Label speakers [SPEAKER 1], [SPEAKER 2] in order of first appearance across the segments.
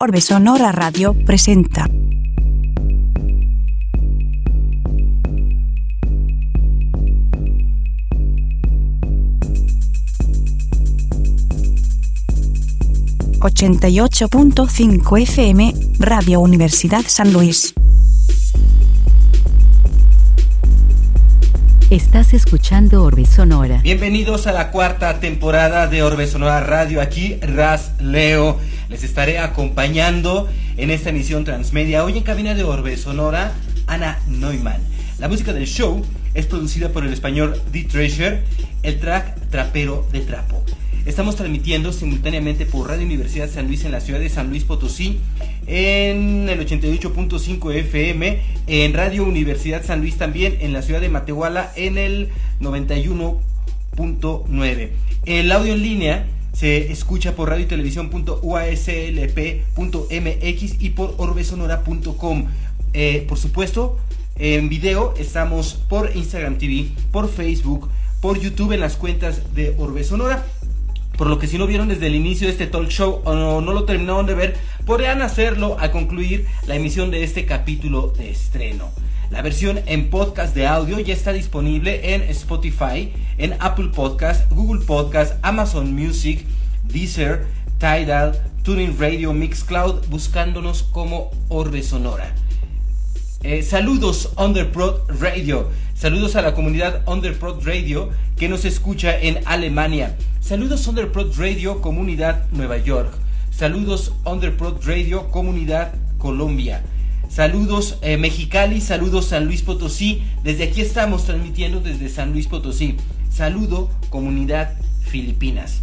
[SPEAKER 1] Orbe Sonora Radio presenta. ...88.5 FM, Radio Universidad San Luis.
[SPEAKER 2] Estás escuchando Orbe Sonora.
[SPEAKER 3] Bienvenidos a la cuarta temporada de Orbe Sonora Radio. Aquí Raz Leo. Les estaré acompañando en esta emisión transmedia. Hoy en cabina de Orbe Sonora, Ana Neumann. La música del show es producida por el español The Treasure, el track Trapero de Trapo. Estamos transmitiendo simultáneamente por Radio Universidad San Luis en la ciudad de San Luis Potosí, en el 88.5 FM, en Radio Universidad San Luis también, en la ciudad de Matehuala en el 91.9. El audio en línea se escucha por radio y televisión.uaslp.mx y por orbesonora.com. Eh, por supuesto, en video estamos por Instagram TV, por Facebook, por YouTube en las cuentas de Orbe Sonora. Por lo que si no vieron desde el inicio de este talk show o no, no lo terminaron de ver, podrían hacerlo al concluir la emisión de este capítulo de estreno. La versión en podcast de audio ya está disponible en Spotify, en Apple Podcast, Google Podcast, Amazon Music, Deezer, Tidal, Tuning Radio, Mixcloud, buscándonos como Orbe Sonora. Eh, saludos Underprod Radio. Saludos a la comunidad Underprod Radio que nos escucha en Alemania. Saludos Underprod Radio Comunidad Nueva York. Saludos Underprod Radio Comunidad Colombia. Saludos eh, Mexicali, saludos San Luis Potosí. Desde aquí estamos transmitiendo desde San Luis Potosí. Saludo Comunidad Filipinas.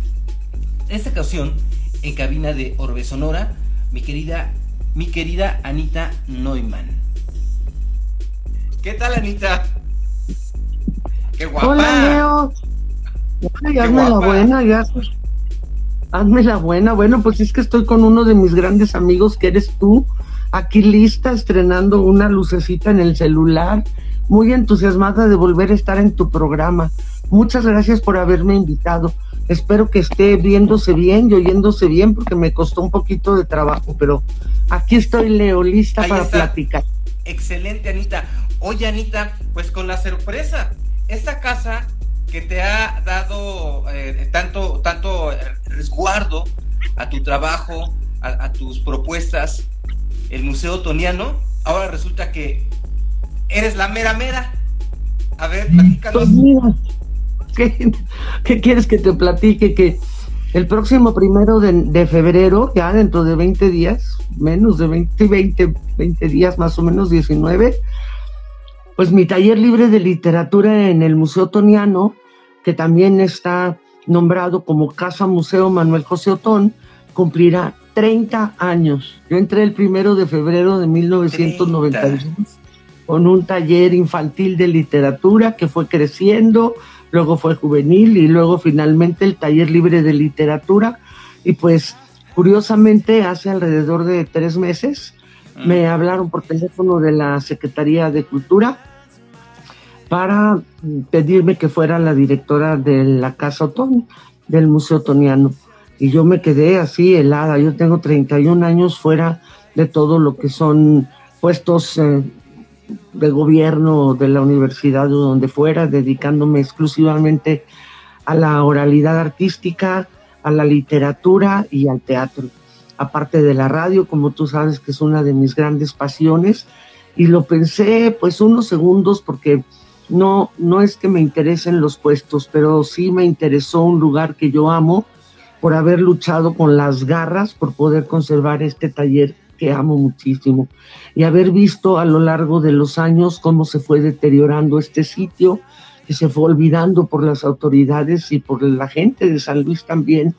[SPEAKER 3] En esta ocasión, en cabina de Orbe Sonora, mi querida, mi querida Anita Neumann. ¿Qué tal, Anita? ¡Qué guapa!
[SPEAKER 4] Hola, Leo. Ay, hazme la buena, ya. Hazme la buena. Bueno, pues es que estoy con uno de mis grandes amigos, que eres tú, aquí lista, estrenando una lucecita en el celular, muy entusiasmada de volver a estar en tu programa. Muchas gracias por haberme invitado. Espero que esté viéndose bien y oyéndose bien, porque me costó un poquito de trabajo, pero aquí estoy, Leo, lista
[SPEAKER 3] Ahí
[SPEAKER 4] para
[SPEAKER 3] está.
[SPEAKER 4] platicar.
[SPEAKER 3] Excelente, Anita. Oye, Anita, pues con la sorpresa, esta casa que te ha dado eh, tanto, tanto resguardo a tu trabajo, a, a tus propuestas, el Museo Toniano, ahora resulta que eres la mera mera. A ver, platícanos.
[SPEAKER 4] Pues ¿qué, qué quieres que te platique? Que el próximo primero de, de febrero, ya dentro de 20 días, menos de 20, 20, 20 días, más o menos 19, pues mi taller libre de literatura en el Museo Toniano, que también está nombrado como Casa Museo Manuel José Otón, cumplirá 30 años. Yo entré el primero de febrero de 1992 con un taller infantil de literatura que fue creciendo, luego fue juvenil y luego finalmente el taller libre de literatura. Y pues curiosamente hace alrededor de tres meses
[SPEAKER 3] Mm.
[SPEAKER 4] me hablaron por teléfono de la Secretaría de Cultura para pedirme que fuera la directora de la Casa Otón, del Museo Otoniano. Y yo me quedé así helada. Yo tengo 31 años fuera de todo lo que son puestos eh, de gobierno de la universidad o donde fuera, dedicándome exclusivamente a la oralidad artística, a la literatura y al teatro. Aparte de la radio, como tú sabes que es una de mis grandes pasiones, y lo pensé pues unos segundos porque no, no es que me interesen los puestos, pero sí me interesó un lugar que yo amo por haber luchado con las garras por poder conservar este taller que amo muchísimo y haber visto a lo largo de los años cómo se fue deteriorando este sitio, que se fue olvidando por las autoridades y por la gente de San Luis también,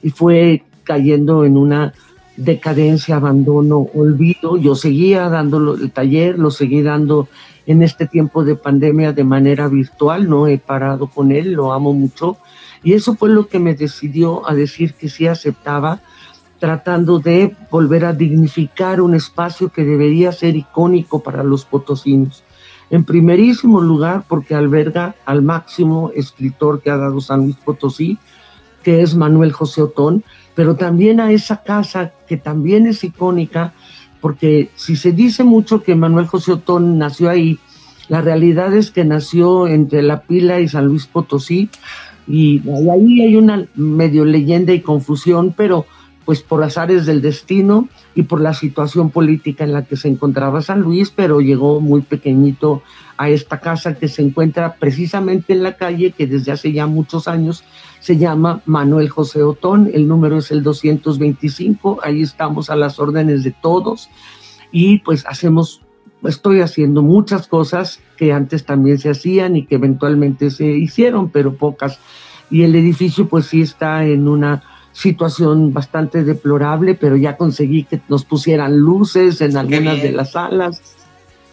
[SPEAKER 4] y fue cayendo en una decadencia, abandono, olvido. Yo seguía dando el taller, lo seguí dando en este tiempo de pandemia de manera virtual, no he parado con él, lo amo mucho. Y eso fue lo que me decidió a decir que sí aceptaba, tratando de volver a dignificar un espacio que debería ser icónico para los potosinos. En primerísimo lugar, porque alberga al máximo escritor que ha dado San Luis Potosí, que es Manuel José Otón, pero también a esa casa que también es icónica, porque si se dice mucho que Manuel José Otón nació ahí, la realidad es que nació entre La Pila y San Luis Potosí, y ahí hay una medio leyenda y confusión, pero pues por azares del destino y por la situación política en la que se encontraba San Luis, pero llegó muy pequeñito a esta casa que se encuentra precisamente en la calle que desde hace ya muchos años se llama Manuel José Otón, el número es el 225, ahí estamos a las órdenes de todos y pues hacemos, estoy haciendo muchas cosas que antes también se hacían y que eventualmente se hicieron, pero pocas. Y el edificio pues sí está en una situación bastante deplorable, pero ya conseguí que nos pusieran luces en algunas de las salas.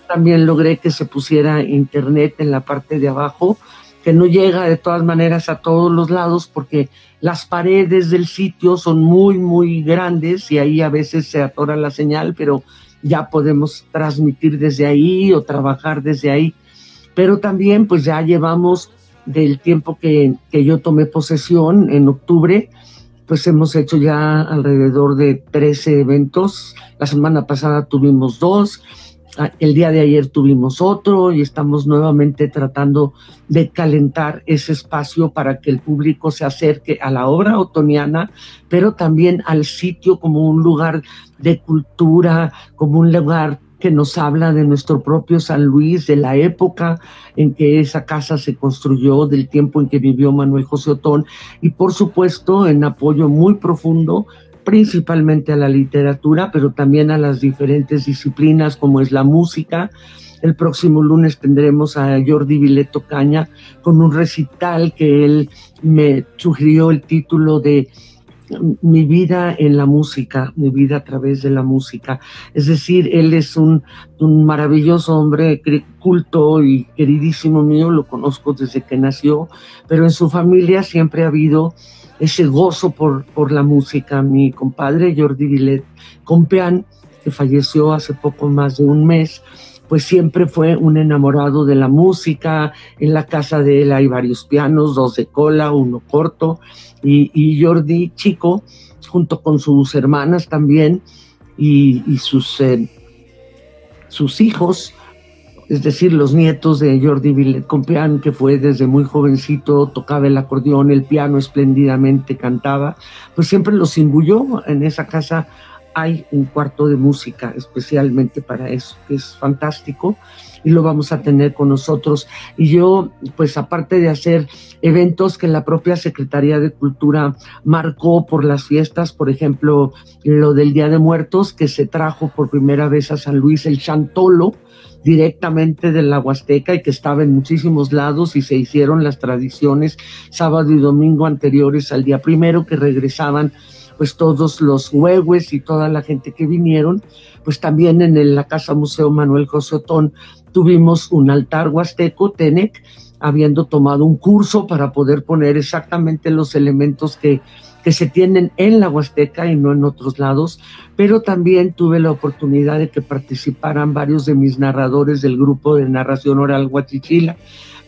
[SPEAKER 4] También logré que se pusiera internet en la parte de abajo, que no llega de todas maneras a todos los lados porque las paredes del sitio son muy, muy grandes y ahí a veces se atora la señal, pero ya podemos transmitir desde ahí o trabajar desde ahí. Pero también pues ya llevamos del tiempo que, que yo tomé posesión en octubre, pues hemos hecho ya alrededor de 13 eventos. La semana pasada tuvimos dos, el día de ayer tuvimos otro y estamos nuevamente tratando de calentar ese espacio para que el público se acerque a la obra otoniana, pero también al sitio como un lugar de cultura, como un lugar que nos habla de nuestro propio San Luis, de la época en que esa casa se construyó, del tiempo en que vivió Manuel José Otón y por supuesto en apoyo muy profundo principalmente a la literatura, pero también a las diferentes disciplinas como es la música. El próximo lunes tendremos a Jordi Vileto Caña con un recital que él me sugirió el título de mi vida en la música, mi vida a través de la música. Es decir, él es un, maravilloso hombre culto y queridísimo mío, lo conozco desde que nació, pero en su familia siempre ha habido ese gozo por, por la música. Mi compadre Jordi Villet Compeán, que falleció hace poco más de un mes, pues siempre fue un enamorado de la música. En la casa de él hay varios pianos, dos de cola, uno corto, y, Jordi Chico, junto con sus hermanas también y, sus, eh, sus hijos, es decir, los nietos de Jordi Villet Compeán, que fue desde muy jovencito, tocaba el acordeón, el piano espléndidamente, cantaba, pues siempre los imbuyó en esa casa hay un cuarto de música especialmente para eso, que es fantástico y lo vamos a tener con nosotros. Y yo, pues aparte de hacer eventos que la propia Secretaría de Cultura marcó por las fiestas, por ejemplo, lo del Día de Muertos, que se trajo por primera vez a San Luis el chantolo, directamente de la Huasteca y que estaba en muchísimos lados y se hicieron las tradiciones sábado y domingo anteriores al día primero que regresaban pues todos los huehues y toda la gente que vinieron, pues también en la Casa Museo Manuel José Otón tuvimos un altar huasteco, Tenec, habiendo tomado un curso para poder poner exactamente los elementos que, que se tienen en la Huasteca y no en otros lados, pero también tuve la oportunidad de que participaran varios de mis narradores del grupo de narración oral Huachichila,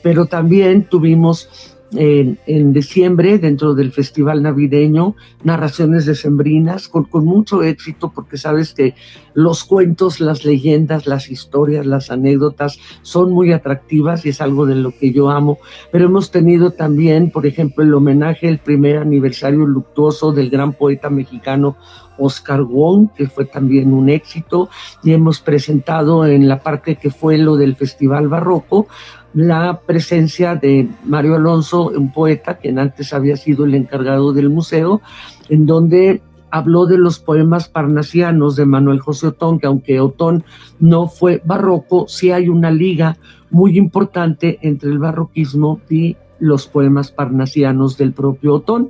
[SPEAKER 4] pero también tuvimos en, diciembre dentro del festival navideño, narraciones decembrinas con, con mucho éxito porque sabes que los cuentos, las leyendas, las historias, las anécdotas son muy atractivas y es algo de lo que yo amo. Pero hemos tenido también, por ejemplo, el homenaje al primer aniversario luctuoso del gran poeta mexicano Oscar Wong, que fue también un éxito, y hemos presentado en la parte que fue lo del Festival Barroco la presencia de Mario Alonso, un poeta quien antes había sido el encargado del museo, en donde habló de los poemas parnasianos de Manuel José Otón, que aunque Otón no fue barroco, sí hay una liga muy importante entre el barroquismo y los poemas parnasianos del propio Otón.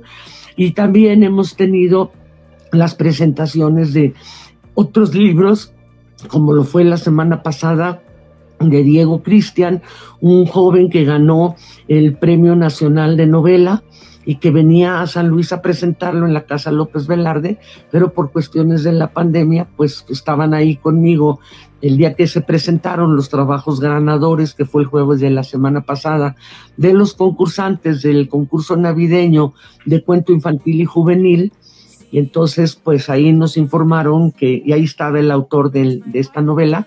[SPEAKER 4] Y también hemos tenido las presentaciones de otros libros, como lo fue la semana pasada de Diego Cristian, un joven que ganó el Premio Nacional de Novela y que venía a San Luis a presentarlo en la Casa López Velarde, pero por cuestiones de la pandemia, pues estaban ahí conmigo. El día que se presentaron los trabajos ganadores, que fue el jueves de la semana pasada, de los concursantes del concurso navideño de cuento infantil y juvenil, Y entonces, pues ahí nos informaron que, y ahí estaba el autor de esta novela,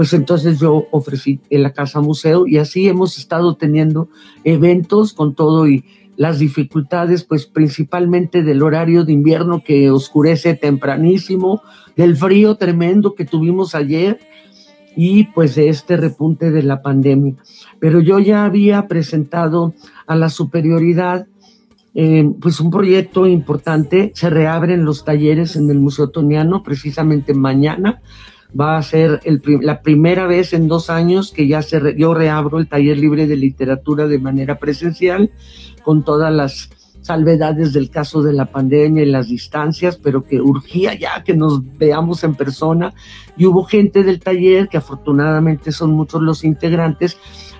[SPEAKER 4] pues entonces yo ofrecí en la Casa Museo y así hemos estado teniendo eventos con todo y las dificultades, pues principalmente del horario de invierno que oscurece tempranísimo, del frío tremendo que tuvimos ayer y pues de este repunte de la pandemia. Pero yo ya había presentado a la superioridad eh, pues un proyecto importante, se reabren los talleres en el Museo Toniano precisamente mañana, va a ser la primera vez en dos años que ya se yo reabro el taller libre de literatura de manera presencial con todas las salvedades del caso de la pandemia y las distancias, pero que urgía ya que nos veamos en persona. Y hubo gente del taller, que afortunadamente son muchos los integrantes,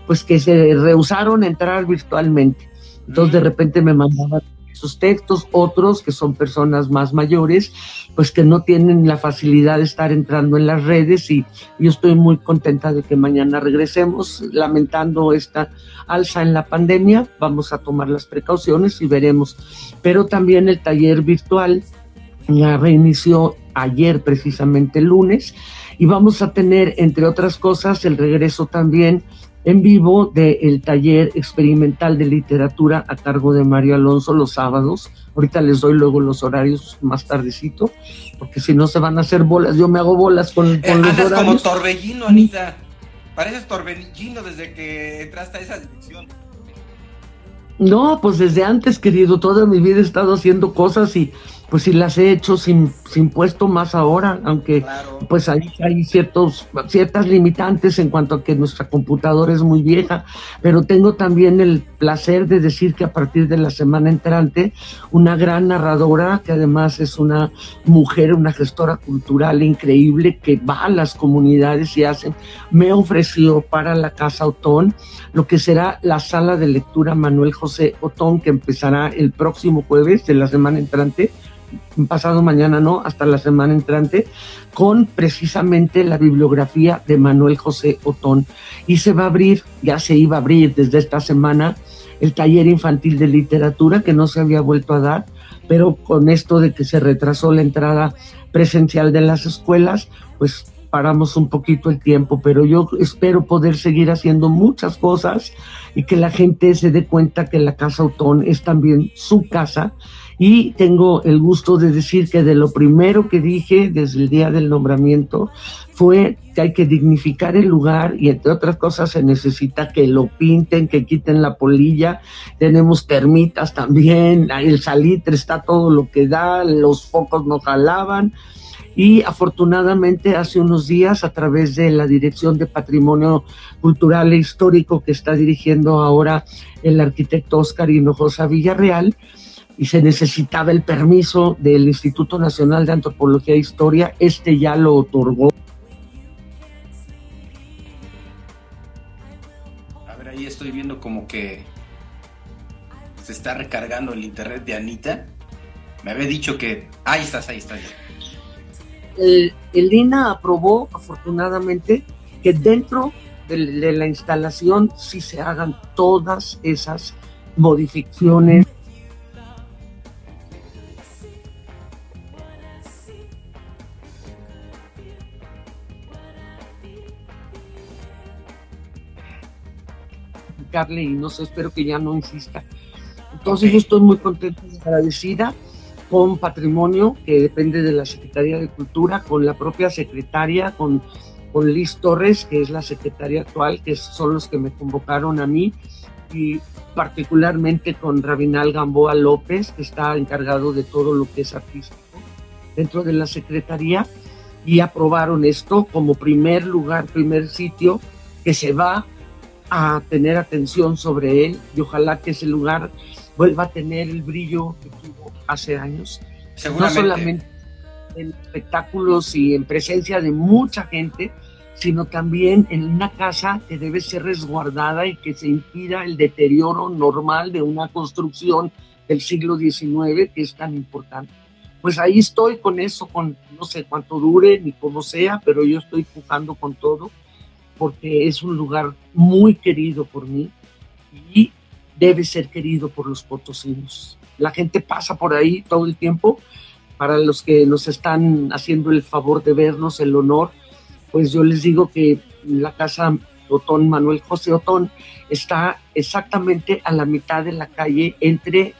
[SPEAKER 4] pues que se rehusaron a entrar virtualmente. Entonces de repente me mandaban sus textos, otros que son personas más mayores, pues que no tienen la facilidad de estar entrando en las redes y yo estoy muy contenta de que mañana regresemos, lamentando esta alza en la pandemia, vamos a tomar las precauciones y veremos. Pero también el taller virtual ya reinició ayer precisamente el lunes y vamos a tener, entre otras cosas, el regreso también en vivo del taller experimental de literatura a cargo de Mario Alonso los sábados. Ahorita les doy luego los horarios más tardecito, porque si no se van a hacer bolas. Yo me hago bolas con,
[SPEAKER 3] con eh, los horarios. como torbellino, Anita. Pareces torbellino desde que entraste a esa dirección.
[SPEAKER 4] No, pues desde antes, querido, toda mi vida he estado haciendo cosas y pues sí las he hecho sin, sin puesto más ahora, aunque pues hay, hay ciertos, ciertas limitantes en cuanto a que nuestra computadora es muy vieja, pero tengo también el placer de decir que a partir de la semana entrante, una gran narradora, que además es una mujer, una gestora cultural increíble, que va a las comunidades y hace, me ofreció para la Casa Otón lo que será la sala de lectura Manuel José Otón, que empezará el próximo jueves de la semana entrante pasado mañana no, hasta la semana entrante, con precisamente la bibliografía de Manuel José Otón. Y se va a abrir, ya se iba a abrir desde esta semana, el taller infantil de literatura que no se había vuelto a dar, pero con esto de que se retrasó la entrada presencial de las escuelas, pues paramos un poquito el tiempo, pero yo espero poder seguir haciendo muchas cosas y que la gente se dé cuenta que la Casa Otón es también su casa y tengo el gusto de decir que de lo primero que dije desde el día del nombramiento fue que hay que dignificar el lugar y entre otras cosas se necesita que lo pinten, que quiten la polilla, tenemos termitas también, el salitre está todo lo que da, los focos no jalaban. Y afortunadamente hace unos días a través de la Dirección de Patrimonio Cultural e Histórico que está dirigiendo ahora el arquitecto Oscar Hinojosa Villarreal, y se necesitaba el permiso del Instituto Nacional de Antropología e Historia, este ya lo otorgó.
[SPEAKER 3] A ver, ahí estoy viendo como que se está recargando el internet de Anita. Me había dicho que ahí estás, ahí estás.
[SPEAKER 4] El, el INA aprobó, afortunadamente, que dentro de la instalación sí se hagan todas esas modificaciones y no sé, espero que ya no insista. Entonces yo estoy muy contenta y agradecida con Patrimonio, que depende de la Secretaría de Cultura, con la propia secretaria, con, con Liz Torres, que es la secretaria actual, que son los que me convocaron a mí, y particularmente con Rabinal Gamboa López, que está encargado de todo lo que es artístico dentro de la Secretaría, y aprobaron esto como primer lugar, primer sitio que se va a tener atención sobre él y ojalá que ese lugar vuelva a tener el brillo que tuvo hace años. No solamente en espectáculos y en presencia de mucha gente, sino también en una casa que debe ser resguardada y que se impida el deterioro normal de una construcción del siglo XIX que es tan importante. Pues ahí estoy con eso, con no sé cuánto dure ni cómo sea, pero yo estoy empujando con todo porque es un lugar muy querido por mí y debe ser querido por los potosinos. La gente pasa por ahí todo el tiempo para los que nos están haciendo el favor de vernos, el honor, pues yo les digo que la casa Otón, Manuel José Otón, está exactamente a la mitad de la calle entre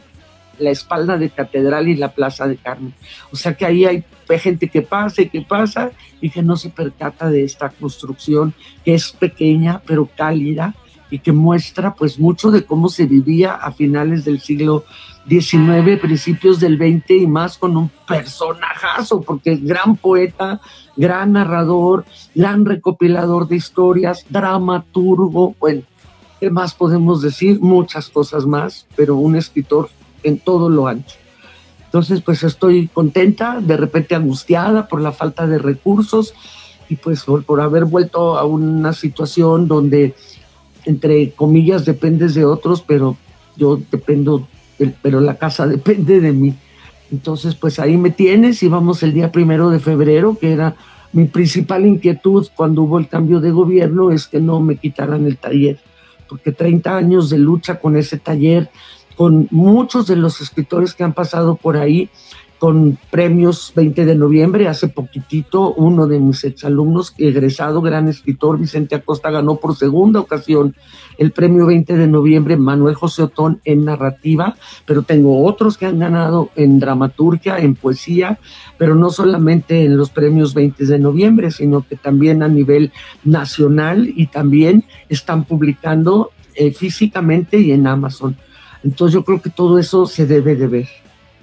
[SPEAKER 4] la espalda de Catedral y la Plaza de Carmen. O sea que ahí hay gente que pasa y que pasa y que no se percata de esta construcción que es pequeña pero cálida y que muestra pues mucho de cómo se vivía a finales del siglo XIX, principios del XX y más con un personajazo, porque es gran poeta, gran narrador, gran recopilador de historias, dramaturgo, bueno, ¿qué más podemos decir? Muchas cosas más, pero un escritor en todo lo ancho. Entonces, pues estoy contenta, de repente angustiada por la falta de recursos y pues por, haber vuelto a una situación donde, entre comillas, dependes de otros, pero yo dependo, pero la casa depende de mí. Entonces, pues ahí me tienes y vamos el día primero de febrero, que era mi principal inquietud cuando hubo el cambio de gobierno, es que no me quitaran el taller, porque 30 años de lucha con ese taller, con muchos de los escritores que han pasado por ahí, con premios 20 de noviembre, hace poquitito, uno de mis exalumnos, egresado, gran escritor, Vicente Acosta, ganó por segunda ocasión el premio 20 de noviembre, Manuel José Otón, en narrativa, pero tengo otros que han ganado en dramaturgia, en poesía, pero no solamente en los premios 20 de noviembre, sino que también a nivel nacional y también están publicando eh, físicamente y en Amazon. Entonces yo creo que todo eso se debe de ver,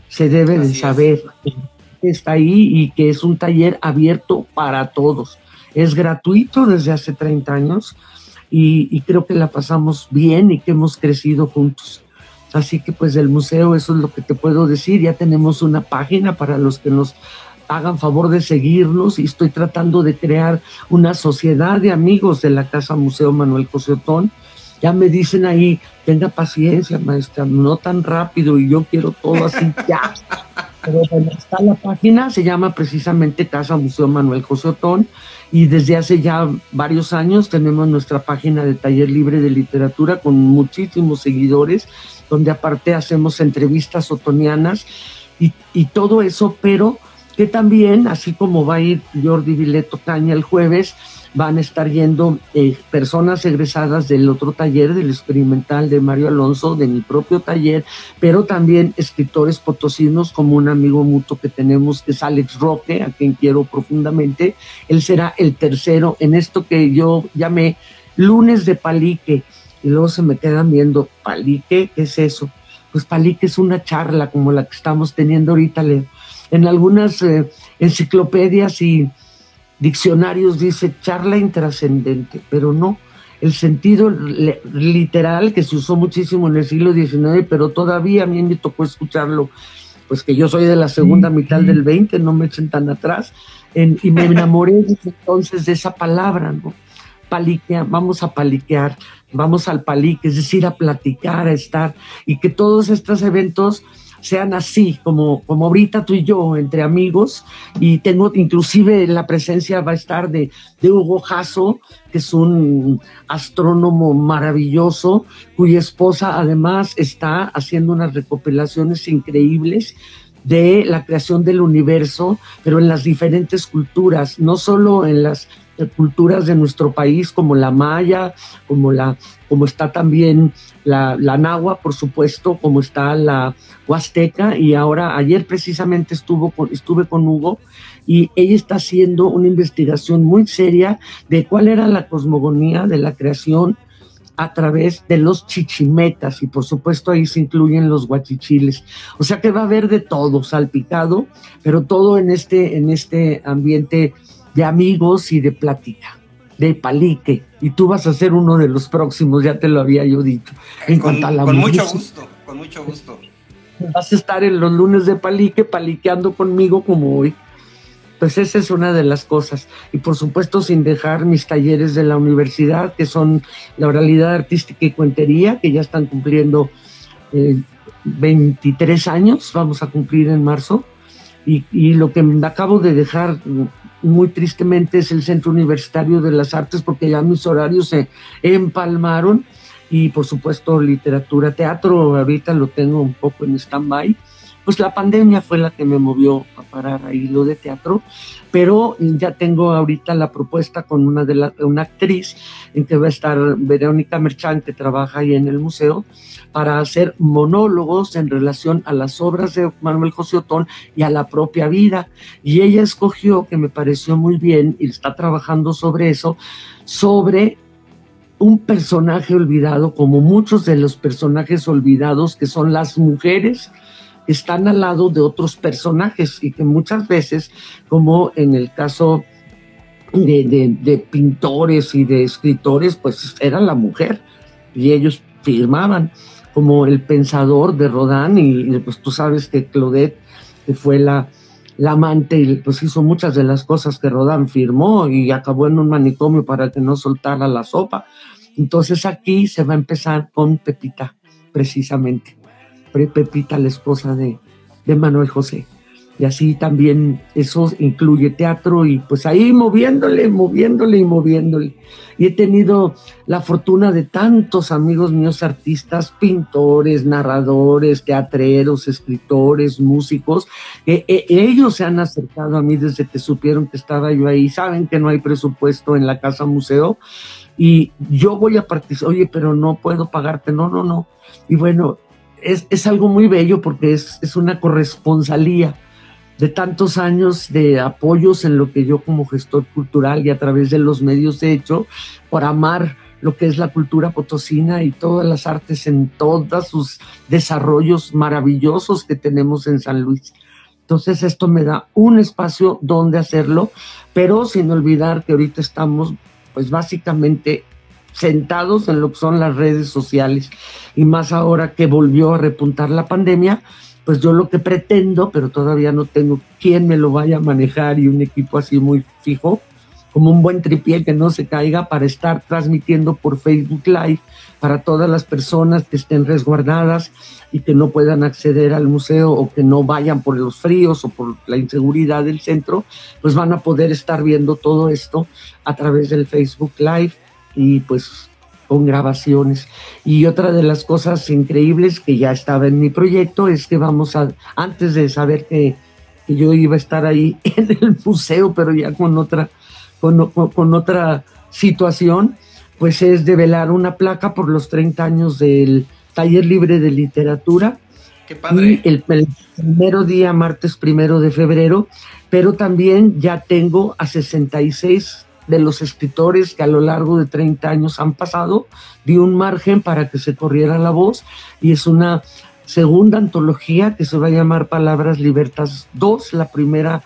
[SPEAKER 4] se debe de saber que está ahí y que es un taller abierto para todos. Es gratuito desde hace 30 años y, creo que la pasamos bien y que hemos crecido juntos. Así que pues del museo eso es lo que te puedo decir. Ya tenemos una página para los que nos hagan favor de seguirnos y estoy tratando de crear una sociedad de amigos de la Casa Museo Manuel Cosetón ya me dicen ahí, tenga paciencia, maestra, no tan rápido y yo quiero todo así ya. Pero bueno, está la página, se llama precisamente Casa Museo Manuel José Otón y desde hace ya varios años tenemos nuestra página de taller libre de literatura con muchísimos seguidores, donde aparte hacemos entrevistas otonianas y, y todo eso, pero que también, así como va a ir Jordi Vileto Caña el jueves, van a estar yendo eh, personas egresadas del otro taller, del experimental de Mario Alonso, de mi propio taller, pero también escritores potosinos como un amigo mutuo que tenemos, que es Alex Roque, a quien quiero profundamente. Él será el tercero en esto que yo llamé lunes de palique. Y luego se me quedan viendo, palique, ¿qué es eso? Pues palique es una charla como la que estamos teniendo ahorita en algunas eh, enciclopedias y diccionarios dice charla intrascendente, pero no. El sentido literal que se usó muchísimo en el siglo XIX, pero todavía a mí me tocó escucharlo, pues que yo soy de la segunda mitad del 20, no me echen tan atrás, y me enamoré entonces de esa palabra, ¿no? Paliquea, vamos a paliquear, vamos al palique, es decir, a platicar, a estar, y que todos estos eventos sean así, como, como ahorita tú y yo, entre amigos, y tengo inclusive la presencia va a estar de, de Hugo Jasso, que es un astrónomo maravilloso, cuya esposa además está haciendo unas recopilaciones increíbles de la creación del universo, pero en las diferentes culturas, no solo en las culturas de nuestro país como la maya, como la como está también la, la nahua, por supuesto, como está la huasteca y ahora ayer precisamente estuvo estuve con Hugo y ella está haciendo una investigación muy seria de cuál era la cosmogonía de la creación a través de los chichimetas y por supuesto ahí se incluyen los guachichiles. O sea que va a haber de todo, salpicado, pero todo en este, en este ambiente de amigos y de plática, de palique. Y tú vas a ser uno de los próximos, ya te lo había yo dicho.
[SPEAKER 3] En con, cuanto a la con mucho gusto, con mucho gusto.
[SPEAKER 4] Vas a estar en los lunes de palique, paliqueando conmigo como hoy. Pues esa es una de las cosas. Y por supuesto sin dejar mis talleres de la universidad, que son la oralidad artística y cuentería, que ya están cumpliendo 23 eh, años, vamos a cumplir en marzo. Y, y, lo que acabo de dejar muy tristemente es el Centro Universitario de las Artes porque ya mis horarios se empalmaron. Y por supuesto literatura, teatro, ahorita lo tengo un poco en stand-by, pues la pandemia fue la que me movió a parar ahí lo de teatro, pero ya tengo ahorita la propuesta con una de una actriz en que va a estar Verónica Merchán, que trabaja ahí en el museo, para hacer monólogos en relación a las obras de Manuel José Otón y a la propia vida. Y ella escogió, que me pareció muy bien, y está trabajando sobre eso, sobre un personaje olvidado, como muchos de los personajes olvidados, que son las mujeres, están al lado de otros personajes y que muchas veces, como en el caso de, de, pintores y de escritores, pues era la mujer y ellos firmaban como el pensador de Rodin y pues tú sabes que Claudette fue la, la amante y pues hizo muchas de las cosas que Rodin firmó y acabó en un manicomio para que no soltara la sopa. Entonces aquí se va a empezar con Pepita, precisamente. Pepita, la esposa de, de Manuel José. Y así también eso incluye teatro y pues ahí moviéndole, moviéndole y moviéndole. Y he tenido la fortuna de tantos amigos míos artistas, pintores, narradores, teatreros, escritores, músicos, que ellos se han acercado a mí desde que supieron que estaba yo ahí. Saben que no hay presupuesto en la casa museo y yo voy a participar, oye, pero no puedo pagarte, no, no, no. Y bueno, es, es algo muy bello porque es, es una corresponsalía de tantos años de apoyos en lo que yo como gestor cultural y a través de los medios he hecho por amar lo que es la cultura potosina y todas las artes en todos sus desarrollos maravillosos que tenemos en San Luis. Entonces esto me da un espacio donde hacerlo, pero sin olvidar que ahorita estamos pues básicamente sentados en lo que son las redes sociales y más ahora que volvió a repuntar la pandemia, pues yo lo que pretendo, pero todavía no tengo quien me lo vaya a manejar y un equipo así muy fijo, como un buen tripié que no se caiga para estar transmitiendo por Facebook Live para todas las personas que estén resguardadas y que no puedan acceder al museo o que no vayan por los fríos o por la inseguridad del centro, pues van a poder estar viendo todo esto a través del Facebook Live y pues con grabaciones. Y otra de las cosas increíbles que ya estaba en mi proyecto es que vamos a, antes de saber que, yo iba a estar ahí en el museo, pero ya con otra, con, con otra situación, pues es develar una placa por los 30 años del taller libre de literatura.
[SPEAKER 3] Qué padre.
[SPEAKER 4] Y el, el primero día, martes primero de febrero, pero también ya tengo a 66 de los escritores que a lo largo de 30 años han pasado, di un margen para que se corriera la voz y es una segunda antología que se va a llamar Palabras Libertas 2. La primera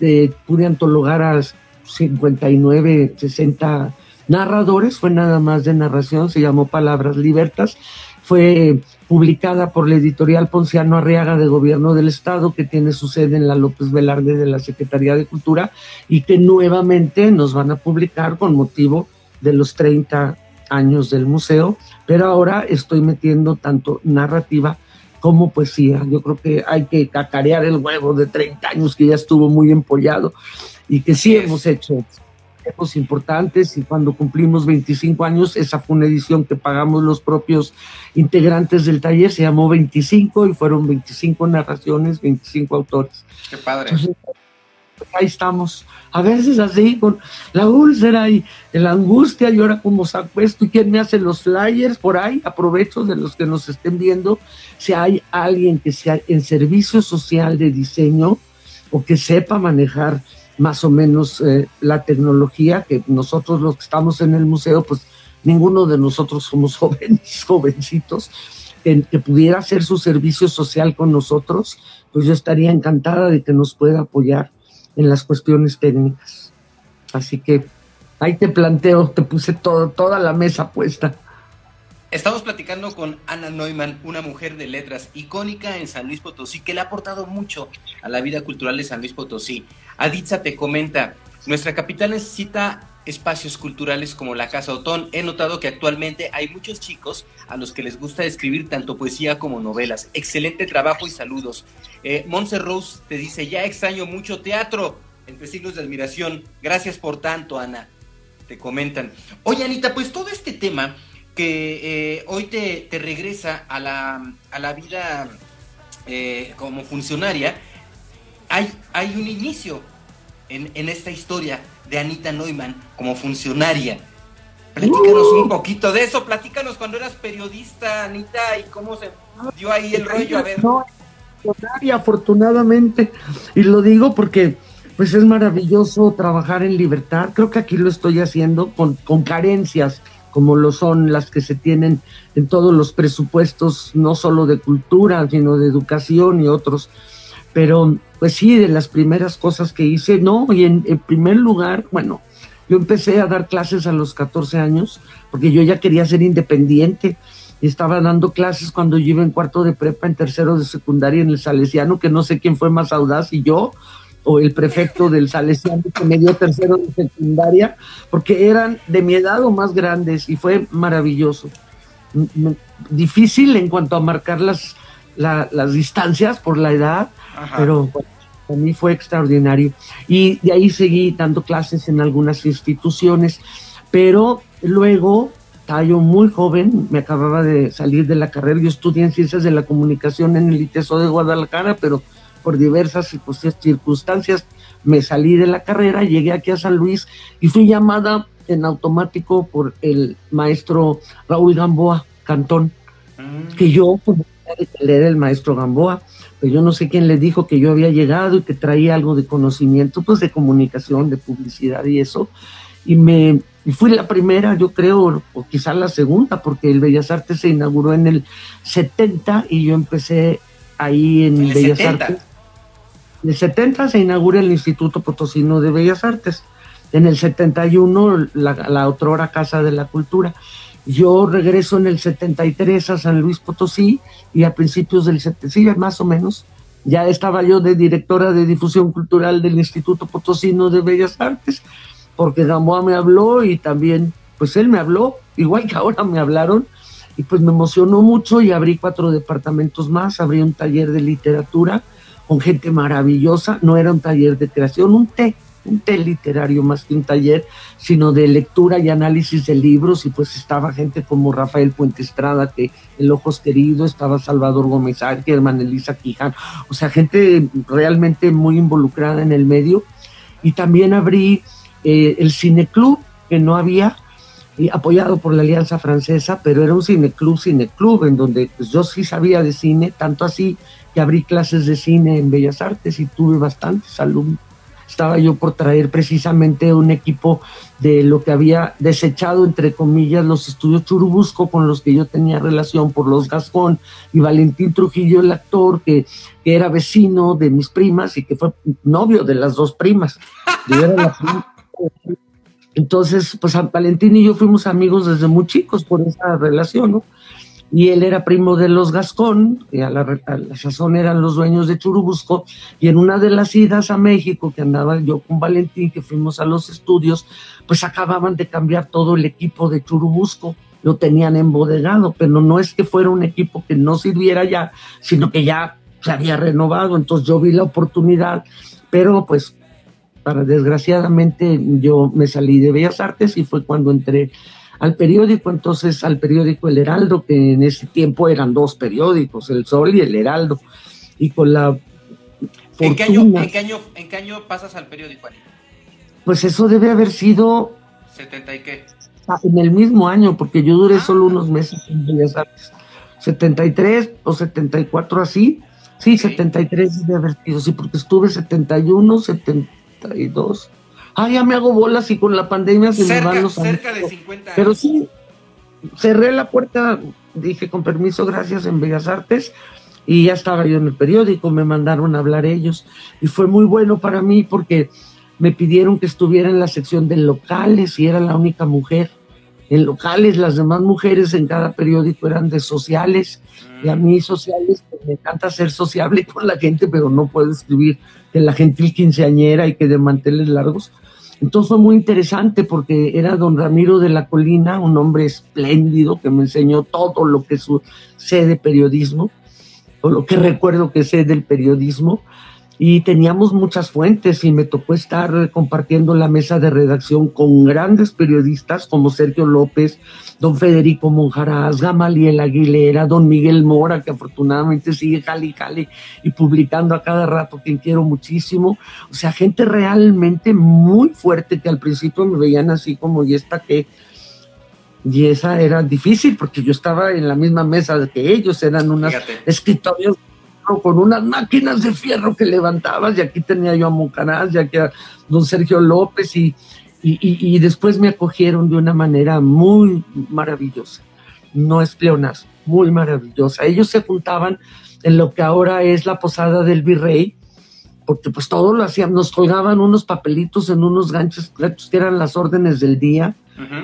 [SPEAKER 4] eh, pude antologar a 59, 60 narradores, fue nada más de narración, se llamó Palabras Libertas. Fue publicada por la editorial Ponciano Arriaga de Gobierno del Estado, que tiene su sede en la López Velarde de la Secretaría de Cultura, y que nuevamente nos van a publicar con motivo de los 30 años del museo, pero ahora estoy metiendo tanto narrativa como poesía. Yo creo que hay que cacarear el huevo de 30 años que ya estuvo muy empollado y que sí hemos hecho importantes y cuando cumplimos 25 años, esa fue una edición que pagamos los propios integrantes del taller, se llamó 25 y fueron 25 narraciones, 25 autores.
[SPEAKER 3] Qué padre.
[SPEAKER 4] ahí estamos, a veces así con la úlcera y la angustia y ahora como saco esto y quién me hace los flyers por ahí, aprovecho de los que nos estén viendo, si hay alguien que sea en servicio social de diseño o que sepa manejar más o menos eh, la tecnología, que nosotros los que estamos en el museo, pues ninguno de nosotros somos jóvenes, jovencitos, que, que pudiera hacer su servicio social con nosotros, pues yo estaría encantada de que nos pueda apoyar en las cuestiones técnicas. Así que ahí te planteo, te puse todo, toda la mesa puesta.
[SPEAKER 3] Estamos platicando con Ana Neumann, una mujer de letras icónica en San Luis Potosí, que le ha aportado mucho a la vida cultural de San Luis Potosí. Aditza te comenta, nuestra capital necesita espacios culturales como la Casa Otón. He notado que actualmente hay muchos chicos a los que les gusta escribir tanto poesía como novelas. Excelente trabajo y saludos. Eh, Rose te dice, ya extraño mucho teatro, entre siglos de admiración. Gracias por tanto, Ana. Te comentan. Oye, Anita, pues todo este tema que eh, hoy te, regresa a la, a la vida eh, como funcionaria, hay, hay un inicio en, en, esta historia de Anita Neumann como funcionaria. Platícanos un poquito de eso, platícanos cuando eras periodista, Anita, y cómo se dio ahí el rollo, a ver. No,
[SPEAKER 4] afortunadamente, y lo digo porque pues es maravilloso trabajar en libertad, creo que aquí lo estoy haciendo con, con carencias, como lo son las que se tienen en todos los presupuestos, no solo de cultura, sino de educación y otros. Pero, pues sí, de las primeras cosas que hice, no, y en, primer lugar, bueno, yo empecé a dar clases a los 14 años, porque yo ya quería ser independiente. Y estaba dando clases cuando yo iba en cuarto de prepa, en tercero de secundaria en el Salesiano, que no sé quién fue más audaz, y yo o el prefecto del Salesiano que me dio tercero de secundaria, porque eran de mi edad o más grandes y fue maravilloso. Difícil en cuanto a marcar las, las distancias por la edad, pero para mí fue extraordinario. Y de ahí seguí dando clases en algunas instituciones, pero luego estaba yo muy joven, me acababa de salir de la carrera, yo estudié en Ciencias de la Comunicación en el ITESO de Guadalajara, pero por diversas circunstancias. Me salí de la carrera, llegué aquí a San Luis y fui llamada en automático por el maestro Raúl Gamboa Cantón, mm. que yo, pues, era el maestro Gamboa, pero yo no sé quién le dijo que yo había llegado y que traía algo de conocimiento, pues de comunicación, de publicidad y eso, y me fui la primera, yo creo, o quizá la segunda, porque el Bellas Artes se inauguró en el 70 y yo empecé ahí en, Bellas Artes en el 70 se inaugura el Instituto Potosino de Bellas Artes. En el 71 la, la otrora Casa de la Cultura. Yo regreso en el 73 a San Luis Potosí y a principios del 70, más o menos, ya estaba yo de directora de difusión cultural del Instituto Potosino de Bellas Artes, porque Gamboa me habló y también, pues él me habló, igual que ahora me hablaron, y pues me emocionó mucho y abrí cuatro departamentos más, abrí un taller de literatura, con gente maravillosa, no era un taller de creación, un té, un té literario más que un taller, sino de lectura y análisis de libros, y pues estaba gente como Rafael Puente Estrada, que el Ojos Querido, estaba Salvador Gómez Germán Elisa Quiján, o sea, gente realmente muy involucrada en el medio, y también abrí eh, el Cineclub, que no había, y apoyado por la Alianza Francesa, pero era un cineclub, cineclub, en donde pues, yo sí sabía de cine, tanto así que abrí clases de cine en Bellas Artes y tuve bastantes alumnos. Estaba yo por traer precisamente un equipo de lo que había desechado, entre comillas, los estudios Churubusco con los que yo tenía relación por los Gascón y Valentín Trujillo, el actor, que, que era vecino de mis primas y que fue novio de las dos primas. Entonces, pues Valentín y yo fuimos amigos desde muy chicos por esa relación, ¿no? Y él era primo de los Gascón, que a la, sazón eran los dueños de Churubusco, y en una de las idas a México, que andaba yo con Valentín, que fuimos a los estudios, pues acababan de cambiar todo el equipo de Churubusco, lo tenían embodegado, pero no es que fuera un equipo que no sirviera ya, sino que ya se había renovado, entonces yo vi la oportunidad, pero pues para desgraciadamente yo me salí de Bellas Artes y fue cuando entré al periódico, entonces al periódico El Heraldo, que en ese tiempo eran dos periódicos, El Sol y El Heraldo, y con la...
[SPEAKER 3] ¿En qué, año, ¿en, qué año, ¿En qué año pasas al periódico?
[SPEAKER 4] Pues eso debe haber sido...
[SPEAKER 3] ¿70 y qué?
[SPEAKER 4] Ah, en el mismo año, porque yo duré ah. solo unos meses en Bellas Artes. 73 o 74 así. Sí, 73 debe haber sido, sí, porque estuve 71, 72, ah, ya me hago bolas y con la pandemia se
[SPEAKER 3] me van los Cerca de 50 años.
[SPEAKER 4] Pero sí, cerré la puerta, dije con permiso, gracias en Bellas Artes, y ya estaba yo en el periódico, me mandaron a hablar ellos, y fue muy bueno para mí porque me pidieron que estuviera en la sección de locales y era la única mujer. En locales, las demás mujeres en cada periódico eran de sociales, y a mí sociales, pues, me encanta ser sociable con la gente, pero no puedo escribir que la gentil quinceañera y que de manteles largos. Entonces fue muy interesante porque era don Ramiro de la Colina, un hombre espléndido que me enseñó todo lo que sé de periodismo, o lo que recuerdo que sé del periodismo. Y teníamos muchas fuentes y me tocó estar compartiendo la mesa de redacción con grandes periodistas como Sergio López, don Federico Monjaraz, Gamaliel Aguilera, don Miguel Mora, que afortunadamente sigue jali jali y publicando a cada rato, quien quiero muchísimo. O sea, gente realmente muy fuerte que al principio me veían así como, ¿y esta qué? Y esa era difícil porque yo estaba en la misma mesa que ellos, eran unas escritorios con unas máquinas de fierro que levantabas, y aquí tenía yo a Moncaraz, y aquí a don Sergio López, y, y, después me acogieron de una manera muy maravillosa. No es pleonasmo, muy maravillosa. Ellos se juntaban en lo que ahora es la posada del virrey, porque pues todo lo hacían, nos colgaban unos papelitos en unos ganchos que eran las órdenes del día,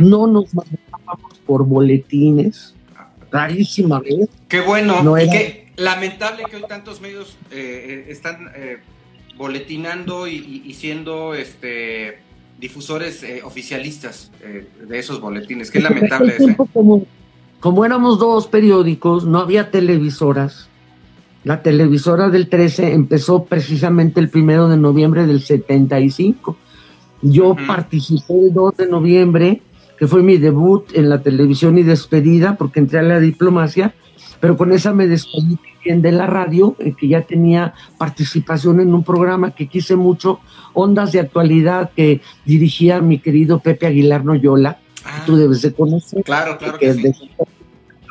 [SPEAKER 4] no nos mandábamos por boletines, rarísima vez.
[SPEAKER 3] Qué bueno, no lamentable que hoy tantos medios eh, eh, están eh, boletinando y, siendo este difusores oficialistas de esos boletines. Qué lamentable
[SPEAKER 4] eso. Como, como éramos dos periódicos, no había televisoras. La televisora del 13 empezó precisamente el primero de noviembre del 75. Yo participé el 2 de noviembre, que fue mi debut en la televisión y despedida, porque entré a la diplomacia, pero con esa me despedí de la radio, eh, que ya tenía participación en un programa que quise mucho, Ondas de Actualidad, que dirigía mi querido Pepe Aguilar Noyola, ah. tú debes de conocer.
[SPEAKER 3] Claro, claro que, es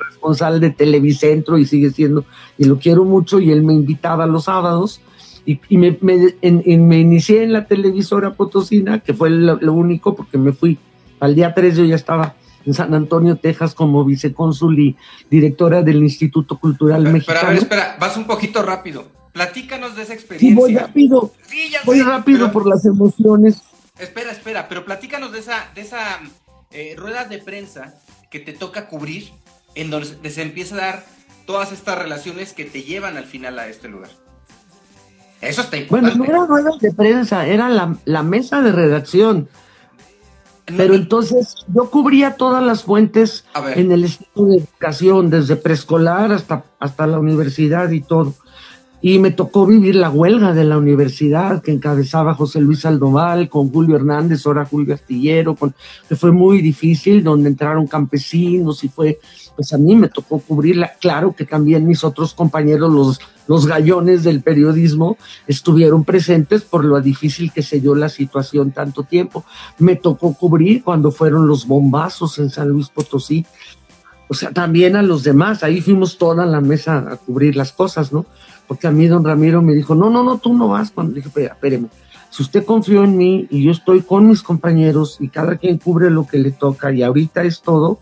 [SPEAKER 4] responsable de Televicentro y sigue siendo, y lo quiero mucho, y él me invitaba los sábados. Y, me, me, me inicié en la televisora Potosina, que fue lo, lo único, porque me fui al día 3 yo ya estaba en San Antonio, Texas, como vicecónsul y directora del Instituto Cultural
[SPEAKER 3] pero,
[SPEAKER 4] Mexicano.
[SPEAKER 3] Pero a ver, espera, vas un poquito rápido. Platícanos de esa experiencia.
[SPEAKER 4] Sí, voy rápido. Sí, ya voy rápido por las emociones.
[SPEAKER 3] Espera, espera, pero platícanos de esa, de esa eh, rueda de prensa que te toca cubrir, en donde se empieza a dar todas estas relaciones que te llevan al final a este lugar. Eso está importante.
[SPEAKER 4] Bueno, no era ruedas de prensa, era la, la mesa de redacción. Pero entonces yo cubría todas las fuentes en el estado de educación, desde preescolar hasta, hasta la universidad y todo. Y me tocó vivir la huelga de la universidad que encabezaba José Luis Aldoval con Julio Hernández, ahora Julio Astillero, con, que fue muy difícil, donde entraron campesinos y fue pues a mí me tocó cubrirla. Claro que también mis otros compañeros, los, los gallones del periodismo, estuvieron presentes por lo difícil que se dio la situación tanto tiempo. Me tocó cubrir cuando fueron los bombazos en San Luis Potosí. O sea, también a los demás, ahí fuimos toda la mesa a cubrir las cosas, ¿no? Porque a mí don Ramiro me dijo, no, no, no, tú no vas. Cuando dije, espéreme, si usted confió en mí y yo estoy con mis compañeros y cada quien cubre lo que le toca y ahorita es todo,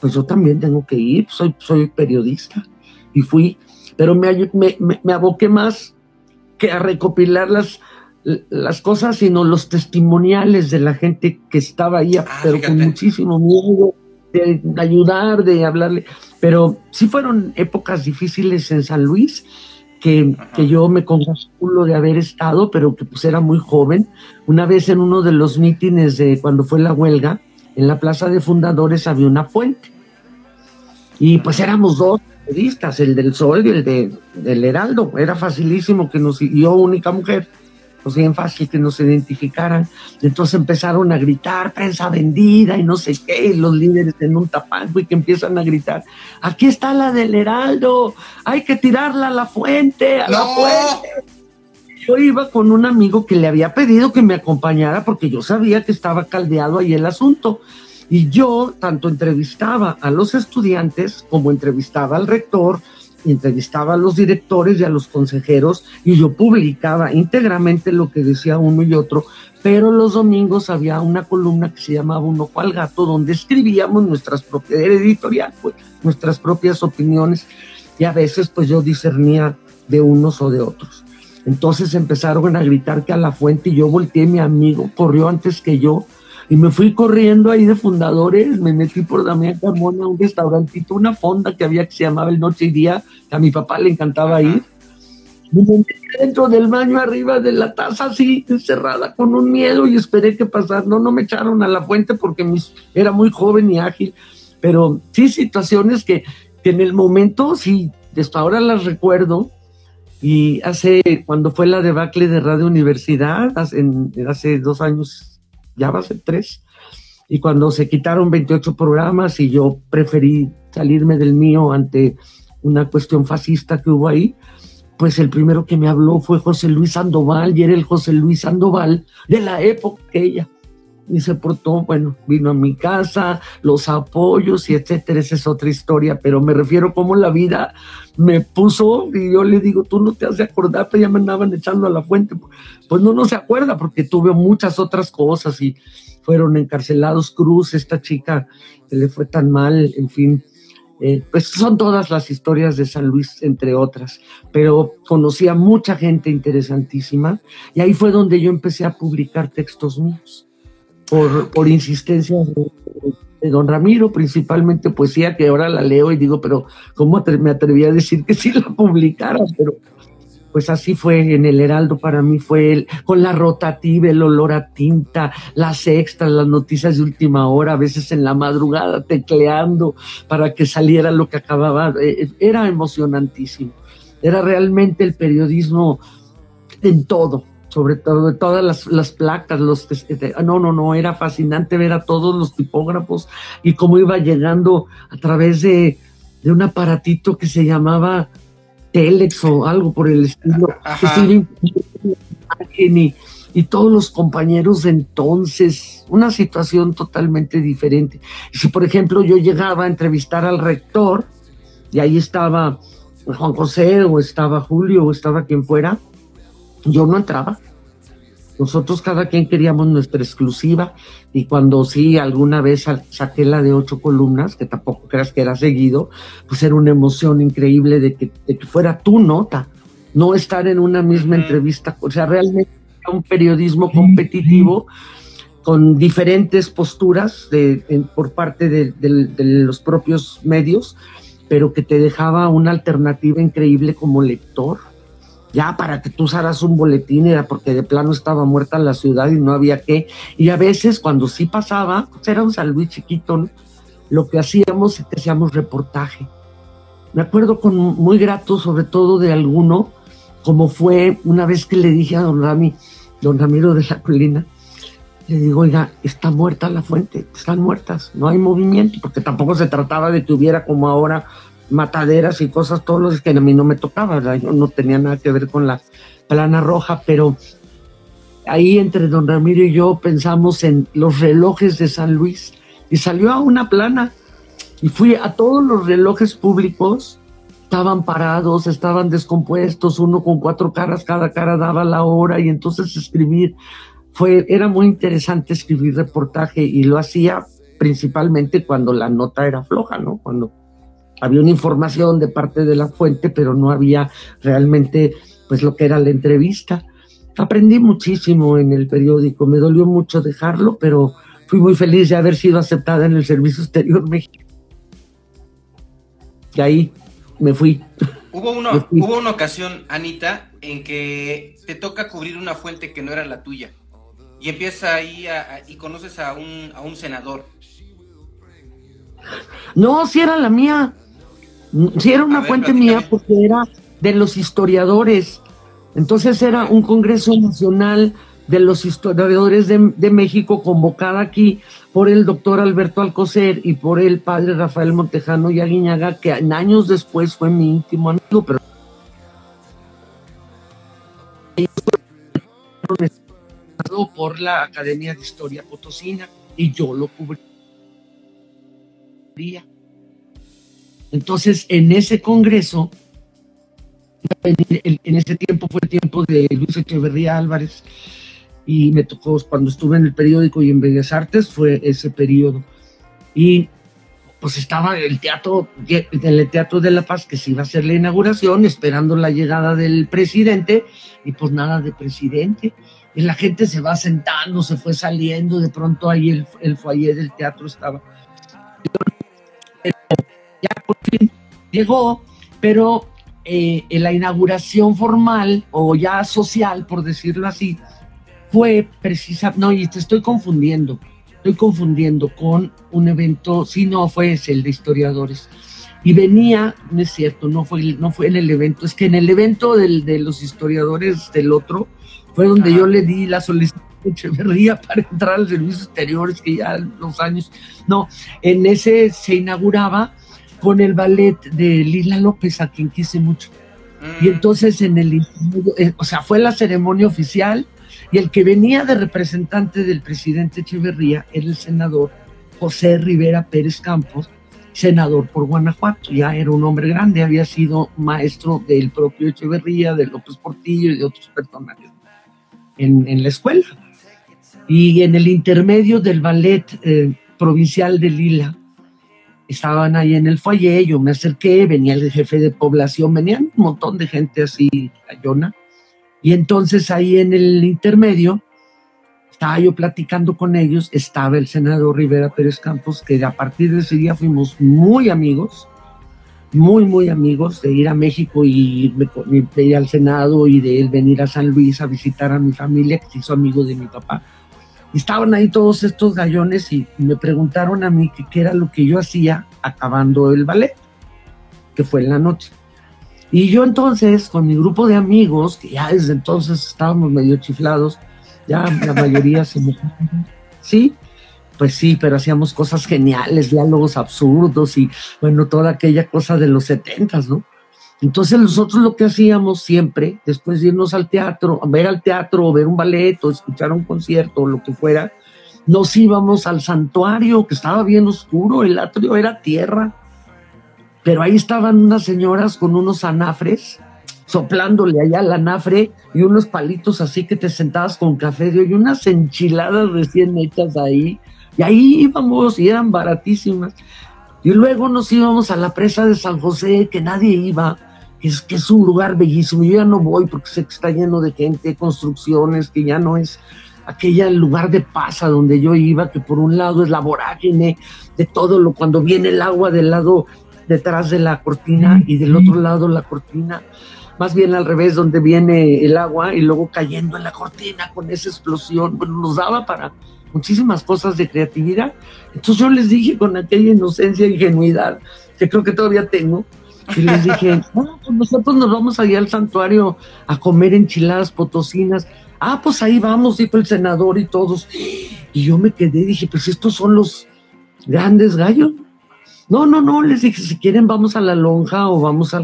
[SPEAKER 4] pues yo también tengo que ir, soy, soy periodista y fui, pero me, me, me, aboqué más que a recopilar las, las cosas, sino los testimoniales de la gente que estaba ahí, ah, pero con muchísimo miedo de, ayudar, de hablarle. Pero sí fueron épocas difíciles en San Luis, que, que, yo me congratulo de haber estado, pero que pues era muy joven. Una vez en uno de los mítines de cuando fue la huelga, en la Plaza de Fundadores había una fuente. Y pues éramos dos periodistas, el del Sol y el de, del Heraldo. Era facilísimo que nos, y yo única mujer, pues bien fácil que nos identificaran. Entonces empezaron a gritar, prensa vendida y no sé qué, los líderes en un tapanco y que empiezan a gritar, aquí está la del Heraldo, hay que tirarla a la fuente, a la fuente yo iba con un amigo que le había pedido que me acompañara porque yo sabía que estaba caldeado ahí el asunto. Y yo tanto entrevistaba a los estudiantes como entrevistaba al rector, entrevistaba a los directores y a los consejeros y yo publicaba íntegramente lo que decía uno y otro, pero los domingos había una columna que se llamaba Un ojo al gato donde escribíamos nuestras propias, editorial, pues, nuestras propias opiniones y a veces pues yo discernía de unos o de otros. Entonces empezaron a gritar que a la fuente y yo volteé, mi amigo corrió antes que yo y me fui corriendo ahí de fundadores, me metí por Damián Carmona a un restaurantito, una fonda que había que se llamaba El Noche y Día, que a mi papá le encantaba ir. Me metí dentro del baño arriba de la taza así, encerrada, con un miedo y esperé que pasara. No, no me echaron a la fuente porque mis, era muy joven y ágil, pero sí situaciones que, que en el momento, sí, hasta ahora las recuerdo, Y hace, cuando fue la debacle de Radio Universidad, hace, hace dos años, ya va a ser tres, y cuando se quitaron 28 programas y yo preferí salirme del mío ante una cuestión fascista que hubo ahí, pues el primero que me habló fue José Luis Sandoval y era el José Luis Sandoval de la época ella. Y se portó, bueno, vino a mi casa, los apoyos y etcétera, esa es otra historia, pero me refiero cómo la vida me puso y yo le digo, tú no te has de acordar, pero ya me andaban echando a la fuente. Pues no, no se acuerda porque tuve muchas otras cosas y fueron encarcelados Cruz, esta chica que le fue tan mal, en fin, eh, pues son todas las historias de San Luis, entre otras, pero conocí a mucha gente interesantísima y ahí fue donde yo empecé a publicar textos míos, por, por insistencia de, don Ramiro, principalmente poesía que ahora la leo y digo, pero ¿cómo me atreví a decir que sí la publicara? Pero pues así fue en el Heraldo para mí fue el, con la rotativa, el olor a tinta, las extras, las noticias de última hora, a veces en la madrugada tecleando para que saliera lo que acababa, eh, eh, era emocionantísimo. Era realmente el periodismo en todo, sobre todo de todas las, las placas, los no, no, no, era fascinante ver a todos los tipógrafos y cómo iba llegando a través de, de un aparatito que se llamaba Telex o algo por el estilo. Y, y, todos los compañeros de entonces, una situación totalmente diferente. Si, por ejemplo, yo llegaba a entrevistar al rector y ahí estaba Juan José o estaba Julio o estaba quien fuera, yo no entraba. Nosotros cada quien queríamos nuestra exclusiva y cuando sí alguna vez saqué la de ocho columnas, que tampoco creas que era seguido, pues era una emoción increíble de que, fuera tu nota, no estar en una misma entrevista, o sea, realmente era un periodismo competitivo con diferentes posturas de, por parte de los propios medios, pero que te dejaba una alternativa increíble como lector ya para que tú usaras un boletín era porque de plano estaba muerta la ciudad y no había qué. Y a veces cuando sí pasaba, pues era un San Luis chiquito, lo que hacíamos es que hacíamos reportaje. Me acuerdo con muy grato sobre todo de alguno, como fue una vez que le dije a don Rami, don Ramiro de la le digo, oiga, está muerta la fuente, están muertas, no hay movimiento, porque tampoco se trataba de que hubiera como ahora mataderas y cosas, todos los que a mí no me tocaba, yo no tenía nada que ver con la plana roja, pero ahí entre don Ramiro y yo pensamos en los relojes de San Luis y salió a una plana y fui a todos los relojes públicos, estaban parados, estaban descompuestos, uno con cuatro caras, cada cara daba la hora y entonces escribir fue, era muy interesante escribir reportaje y lo hacía principalmente cuando la nota era floja, ¿no? Cuando había una información de parte de la fuente, pero no había realmente pues lo que era la entrevista. Aprendí muchísimo en el periódico, me dolió mucho dejarlo, pero fui muy feliz de haber sido aceptada en el Servicio Exterior México. Y ahí me fui.
[SPEAKER 3] Hubo, uno, hubo una ocasión, Anita, en que te toca cubrir una fuente que no era la tuya. Y empieza ahí y conoces a un, a un senador.
[SPEAKER 4] No, si era la mía. Sí, era una fuente mía porque era de los historiadores. Entonces era un Congreso Nacional de los Historiadores de, México convocada aquí por el doctor Alberto Alcocer y por el padre Rafael Montejano y Aguiñaga, que años después fue mi íntimo amigo, pero por la Academia de Historia Potosina y yo lo cubría. Entonces, en ese congreso, en ese tiempo fue el tiempo de Luis Echeverría Álvarez, y me tocó cuando estuve en el periódico y en Bellas Artes, fue ese periodo. Y pues estaba el teatro, en el Teatro de la Paz, que se iba a hacer la inauguración, esperando la llegada del presidente, y pues nada de presidente. Y la gente se va sentando, se fue saliendo, de pronto ahí el, el foyer del teatro estaba por fin llegó, pero eh, en la inauguración formal o ya social, por decirlo así, fue precisa, no, y te estoy confundiendo, estoy confundiendo con un evento, si no fue ese, el de historiadores. y venía, no es cierto, no fue, no fue en el evento, es que en el evento del, de los historiadores del otro fue donde yo le di la solicitud a Echeverría para entrar al servicios exteriores, que ya los años, no, en ese se inauguraba con el ballet de Lila López, a quien quise mucho. Y mm. entonces en el, eh, o sea, fue la ceremonia oficial y el que venía de representante del presidente Echeverría era el senador José Rivera Pérez Campos, senador por Guanajuato, ya era un hombre grande, había sido maestro del propio Echeverría, de López Portillo y de otros personajes en, la escuela. Y en el intermedio del ballet eh, provincial de Lila, estaban ahí en el foyer, yo me acerqué, venía el jefe de población, venían un montón de gente así, Ayona, y entonces ahí en el intermedio estaba yo platicando con ellos, estaba el senador Rivera Pérez Campos, que a partir de ese día fuimos muy amigos, muy, muy amigos, de ir a México y de ir al Senado y de él venir a San Luis a visitar a mi familia, que se hizo amigo de mi papá. Estaban ahí todos estos gallones y me preguntaron a mí qué era lo que yo hacía acabando el ballet, que fue en la noche. Y yo entonces, con mi grupo de amigos, que ya desde entonces estábamos medio chiflados, ya la mayoría se me... Sí, pues sí, pero hacíamos cosas geniales, diálogos absurdos y bueno, toda aquella cosa de los setentas, ¿no? Entonces nosotros lo que hacíamos siempre, después de irnos al teatro, ver al teatro, o ver un ballet, o escuchar un concierto, o lo que fuera, nos íbamos al santuario, que estaba bien oscuro, el atrio era tierra, pero ahí estaban unas señoras con unos anafres, soplándole allá al anafre y unos palitos así que te sentabas con café y unas enchiladas recién hechas ahí. Y ahí íbamos y eran baratísimas. Y luego nos íbamos a la presa de San José, que nadie iba, es, que es un lugar bellísimo. Yo ya no voy porque sé que está lleno de gente, construcciones, que ya no es aquella lugar de paz a donde yo iba, que por un lado es la vorágine de todo lo, cuando viene el agua del lado detrás de la cortina y del otro lado la cortina más bien al revés, donde viene el agua y luego cayendo en la cortina con esa explosión, bueno, nos daba para muchísimas cosas de creatividad. Entonces yo les dije con aquella inocencia e ingenuidad, que creo que todavía tengo, y les dije, no, pues nosotros nos vamos allá al santuario a comer enchiladas potosinas. Ah, pues ahí vamos, dijo el senador y todos. Y yo me quedé, dije, pues estos son los grandes gallos. No, no, no, les dije, si quieren vamos a la lonja o vamos a,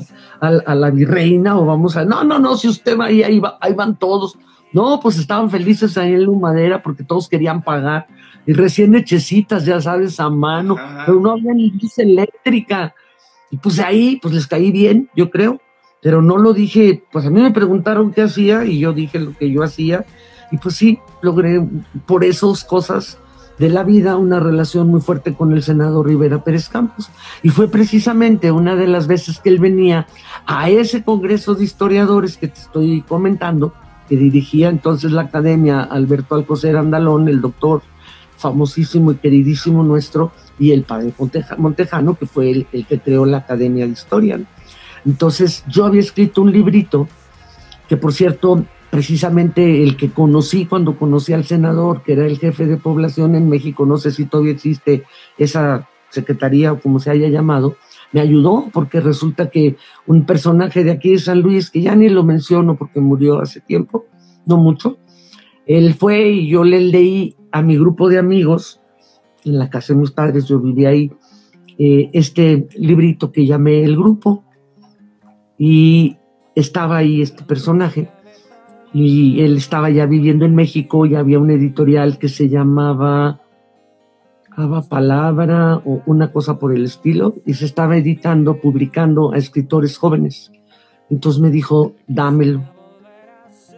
[SPEAKER 4] la virreina o vamos a... No, no, no, si usted va ahí, ahí, ahí van todos. No, pues estaban felices ahí en Lumadera porque todos querían pagar. Y recién hechecitas, ya sabes, a mano, pero no había ni luz eléctrica. Y pues ahí, pues les caí bien, yo creo. Pero no lo dije, pues a mí me preguntaron qué hacía y yo dije lo que yo hacía. Y pues sí, logré por esas cosas de la vida una relación muy fuerte con el senador Rivera Pérez Campos. Y fue precisamente una de las veces que él venía a ese Congreso de Historiadores que te estoy comentando, que dirigía entonces la Academia Alberto Alcocer Andalón, el doctor famosísimo y queridísimo nuestro, y el padre Montejano, que fue el, el que creó la Academia de Historia. Entonces yo había escrito un librito, que por cierto precisamente el que conocí cuando conocí al senador, que era el jefe de población en México, no sé si todavía existe esa secretaría o como se haya llamado, me ayudó porque resulta que un personaje de aquí de San Luis, que ya ni lo menciono porque murió hace tiempo, no mucho, él fue y yo le leí a mi grupo de amigos, en la casa de mis padres, yo vivía ahí, eh, este librito que llamé El Grupo, y estaba ahí este personaje y él estaba ya viviendo en México y había un editorial que se llamaba Aba Palabra o una cosa por el estilo y se estaba editando, publicando a escritores jóvenes. Entonces me dijo, dámelo.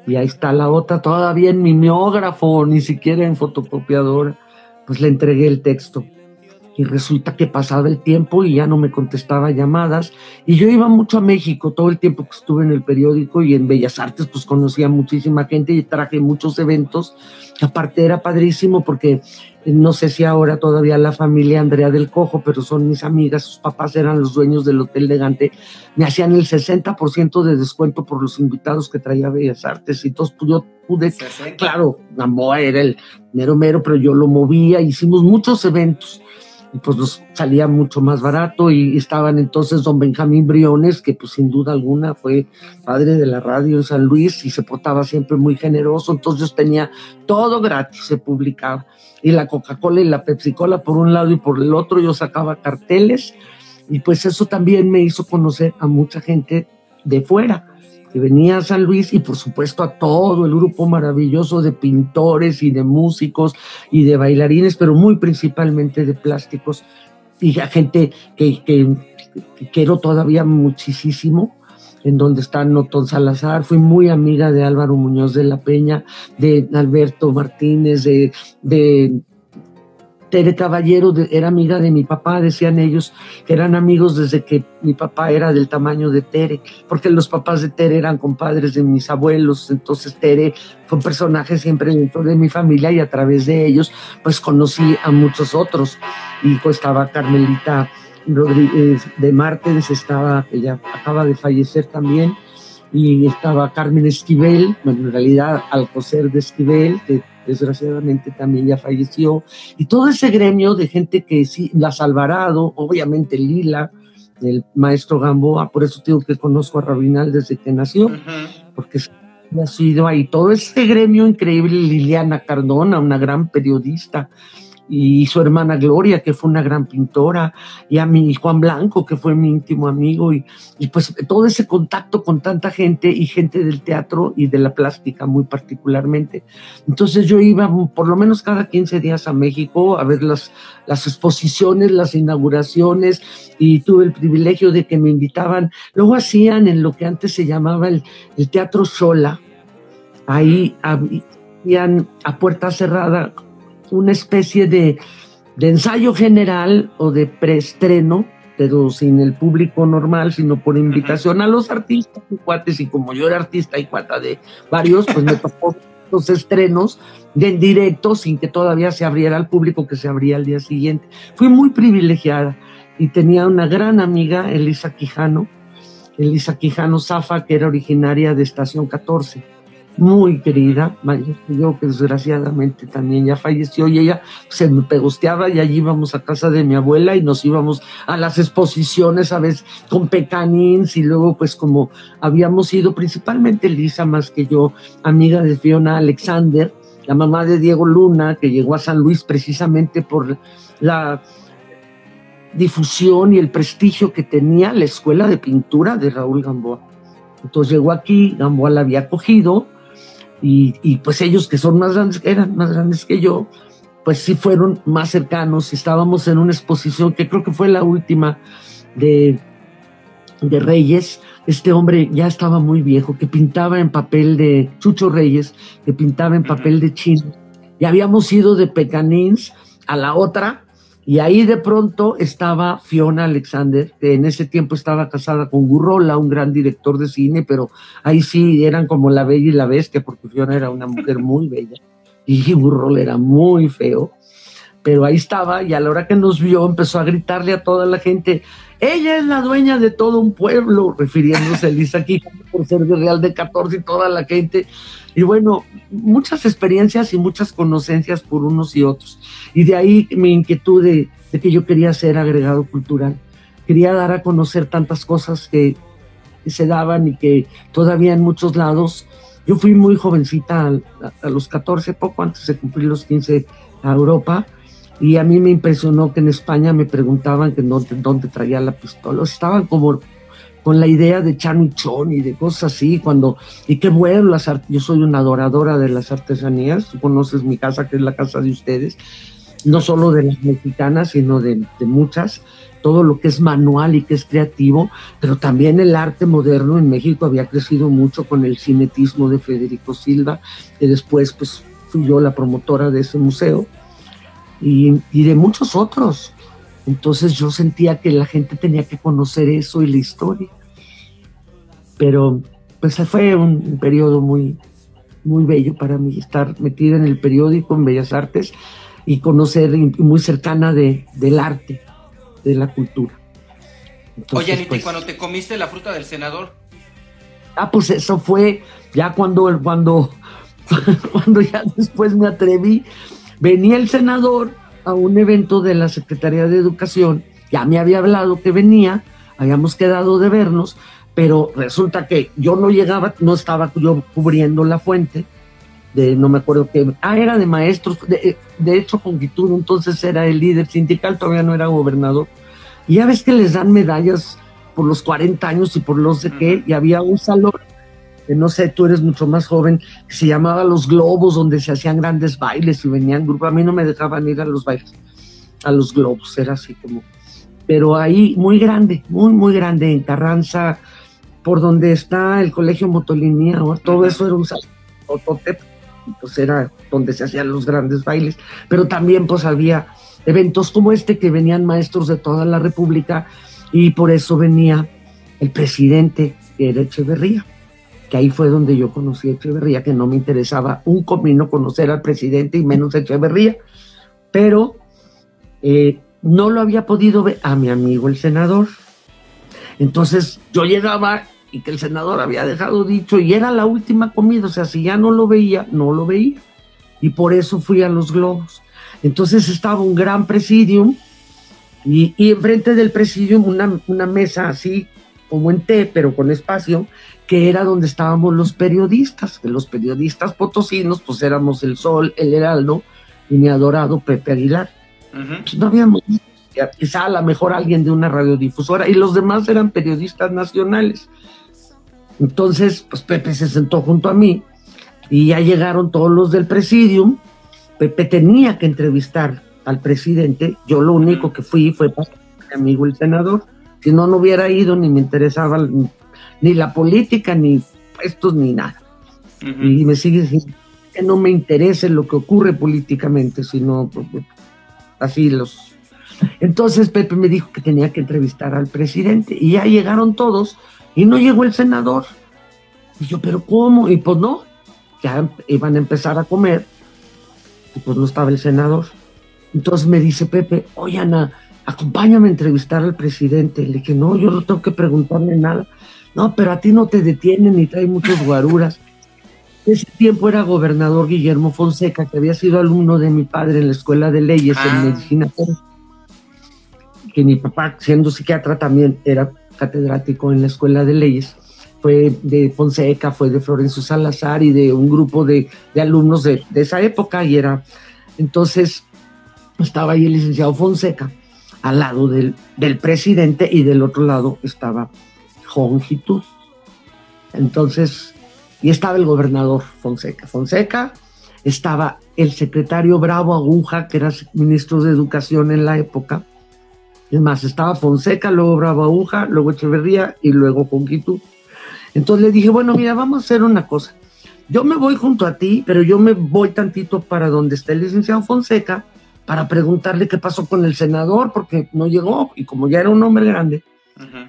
[SPEAKER 4] Y ahí está la otra, todavía en mimeógrafo, ni siquiera en fotocopiadora. Pues le entregué el texto y resulta que pasaba el tiempo y ya no me contestaba llamadas. Y yo iba mucho a México todo el tiempo que estuve en el periódico y en Bellas Artes pues conocía muchísima gente y traje muchos eventos. Aparte era padrísimo porque eh, no sé si ahora todavía la familia Andrea del Cojo pero son mis amigas sus papás eran los dueños del Hotel de Gante me hacían el 60% de descuento por los invitados que traía Bellas Artes. Y entonces pues, yo pude claro Gamboa era el mero mero pero yo lo movía. Hicimos muchos eventos y pues nos salía mucho más barato y estaban entonces don Benjamín Briones, que pues sin duda alguna fue padre de la radio en San Luis y se portaba siempre muy generoso, entonces tenía todo gratis, se publicaba. Y la Coca-Cola y la Pepsi-Cola por un lado y por el otro, yo sacaba carteles y pues eso también me hizo conocer a mucha gente de fuera que venía a San Luis y por supuesto a todo el grupo maravilloso de pintores y de músicos y de bailarines, pero muy principalmente de plásticos y a gente que, que, quiero todavía muchísimo, en donde está Notón Salazar, fui muy amiga de Álvaro Muñoz de la Peña, de Alberto Martínez, de Tere Caballero era amiga de mi papá, decían ellos que eran amigos desde que mi papá era del tamaño de Tere, porque los papás de Tere eran compadres de mis abuelos, entonces Tere fue un personaje siempre dentro de mi familia y a través de ellos pues conocí a muchos otros. Y pues estaba Carmelita Rodríguez de Martens, estaba, ella acaba de fallecer también, y estaba Carmen Esquivel, bueno, en realidad Alcocer de Esquivel, que desgraciadamente también ya falleció, y todo ese gremio de gente que sí, las Alvarado, obviamente Lila, el maestro Gamboa, por eso digo que conozco a Rabinal desde que nació, porque ha sido ahí. Todo ese gremio increíble, Liliana Cardona, una gran periodista, y su hermana Gloria, que fue una gran pintora, y a mi Juan Blanco, que fue mi íntimo amigo, y, pues todo ese contacto con tanta gente y gente del teatro y de la plástica muy particularmente. Entonces yo iba por lo menos cada 15 días a México a ver las, las exposiciones, las inauguraciones, y tuve el privilegio de que me invitaban. Luego hacían en lo que antes se llamaba el, el Teatro Sola, ahí habían a puerta cerrada una especie de, ensayo general o de preestreno, pero sin el público normal, sino por invitación a los artistas y cuates, y como yo era artista y cuata de varios, pues me tocó los estrenos de en directo sin que todavía se abriera al público que se abría al día siguiente. Fui muy privilegiada y tenía una gran amiga, Elisa Quijano, Elisa Quijano Zafa, que era originaria de Estación 14 muy querida, yo que desgraciadamente también ya falleció y ella se me pegosteaba y allí íbamos a casa de mi abuela y nos íbamos a las exposiciones a veces con pecanins y luego pues como habíamos ido principalmente Lisa más que yo, amiga de Fiona Alexander, la mamá de Diego Luna, que llegó a San Luis precisamente por la difusión y el prestigio que tenía la escuela de pintura de Raúl Gamboa. Entonces llegó aquí, Gamboa la había cogido, y, pues ellos que son más grandes, eran más grandes que yo, pues sí fueron más cercanos. Estábamos en una exposición que creo que fue la última de, de Reyes. Este hombre ya estaba muy viejo, que pintaba en papel de Chucho Reyes, que pintaba en papel de chino. Y habíamos ido de Pecanins a la otra, y ahí de pronto estaba Fiona Alexander, que en ese tiempo estaba casada con Gurrola, un gran director de cine, pero ahí sí eran como la bella y la bestia, porque Fiona era una mujer muy bella y Gurrola era muy feo. Pero ahí estaba y a la hora que nos vio empezó a gritarle a toda la gente, ella es la dueña de todo un pueblo, refiriéndose a Elisa aquí por ser de Real de 14 y toda la gente y bueno, muchas experiencias y muchas conocencias por unos y otros. Y de ahí mi inquietud de, que yo quería ser agregado cultural. Quería dar a conocer tantas cosas que, se daban y que todavía en muchos lados. Yo fui muy jovencita a, los 14, poco antes de cumplir los 15 a Europa. Y a mí me impresionó que en España me preguntaban que dónde, dónde traía la pistola. Estaban como con la idea de chon y de cosas así, cuando, y qué bueno, las yo soy una adoradora de las artesanías, tú conoces mi casa, que es la casa de ustedes, no solo de las mexicanas, sino de, de muchas, todo lo que es manual y que es creativo, pero también el arte moderno en México había crecido mucho con el cinetismo de Federico Silva, que después pues fui yo la promotora de ese museo, y, y de muchos otros. Entonces yo sentía que la gente tenía que conocer eso y la historia pero pues fue un, periodo muy, muy bello para mí estar metida en el periódico, en Bellas Artes y conocer muy cercana de, del arte, de la cultura.
[SPEAKER 3] Oye, Anita, ¿y pues cuando te comiste la fruta del senador?
[SPEAKER 4] Ah, pues eso fue ya cuando, cuando, cuando ya después me atreví. Venía el senador a un evento de la Secretaría de Educación, ya me había hablado que venía, habíamos quedado de vernos, pero resulta que yo no llegaba, no estaba yo cubriendo la fuente, de no me acuerdo qué, ah, era de maestros, de, de hecho con entonces era el líder sindical, todavía no era gobernador, y ya ves que les dan medallas por los 40 años y por los de qué, y había un salón, que no sé, tú eres mucho más joven, que se llamaba Los Globos, donde se hacían grandes bailes y venían grupos, a mí no me dejaban ir a los bailes, a los globos, era así como, pero ahí muy grande, muy, muy grande, en Carranza, por donde está el colegio Motolinía, todo eso era un Ototep, pues era donde se hacían los grandes bailes, pero también pues había eventos como este que venían maestros de toda la República y por eso venía el presidente, que era Echeverría, que ahí fue donde yo conocí a Echeverría, que no me interesaba un comino conocer al presidente y menos a Echeverría, pero eh, no lo había podido ver a mi amigo el senador. Entonces yo llegaba y que el senador había dejado dicho y era la última comida, o sea, si ya no lo veía, no lo veía. Y por eso fui a los globos. Entonces estaba un gran presidium y, y enfrente del presidium una, una mesa así como en T, pero con espacio, que era donde estábamos los periodistas, que los periodistas potosinos, pues éramos el Sol, el Heraldo y mi adorado Pepe Aguilar. pues no habíamos quizá a lo mejor alguien de una radiodifusora, y los demás eran periodistas nacionales. Entonces, pues Pepe se sentó junto a mí y ya llegaron todos los del presidium. Pepe tenía que entrevistar al presidente. Yo lo único que fui fue para mi amigo el senador. Si no, no hubiera ido ni me interesaba ni la política, ni puestos, ni nada. Y me sigue diciendo que no me interese lo que ocurre políticamente, sino pues, así los entonces Pepe me dijo que tenía que entrevistar al presidente y ya llegaron todos y no llegó el senador. Y yo, pero ¿cómo? Y pues no, ya iban a empezar a comer y pues no estaba el senador. Entonces me dice Pepe, oye Ana, acompáñame a entrevistar al presidente. Le dije, no, yo no tengo que preguntarle nada. No, pero a ti no te detienen y trae muchos guaruras. Ese tiempo era gobernador Guillermo Fonseca, que había sido alumno de mi padre en la Escuela de Leyes en ah. Medicina que mi papá, siendo psiquiatra, también era catedrático en la Escuela de Leyes. Fue de Fonseca, fue de Florencio Salazar y de un grupo de, alumnos de, esa época. Y era, entonces, estaba ahí el licenciado Fonseca al lado del, presidente y del otro lado estaba Jongitud. Entonces, y estaba el gobernador Fonseca. Fonseca, estaba el secretario Bravo Aguja, que era ministro de Educación en la época, es más, estaba Fonseca, luego Bravo Aguja, luego Echeverría y luego Conquitú. Entonces le dije, bueno, mira, vamos a hacer una cosa. Yo me voy junto a ti, pero yo me voy tantito para donde está el licenciado Fonseca para preguntarle qué pasó con el senador, porque no llegó y como ya era un hombre grande.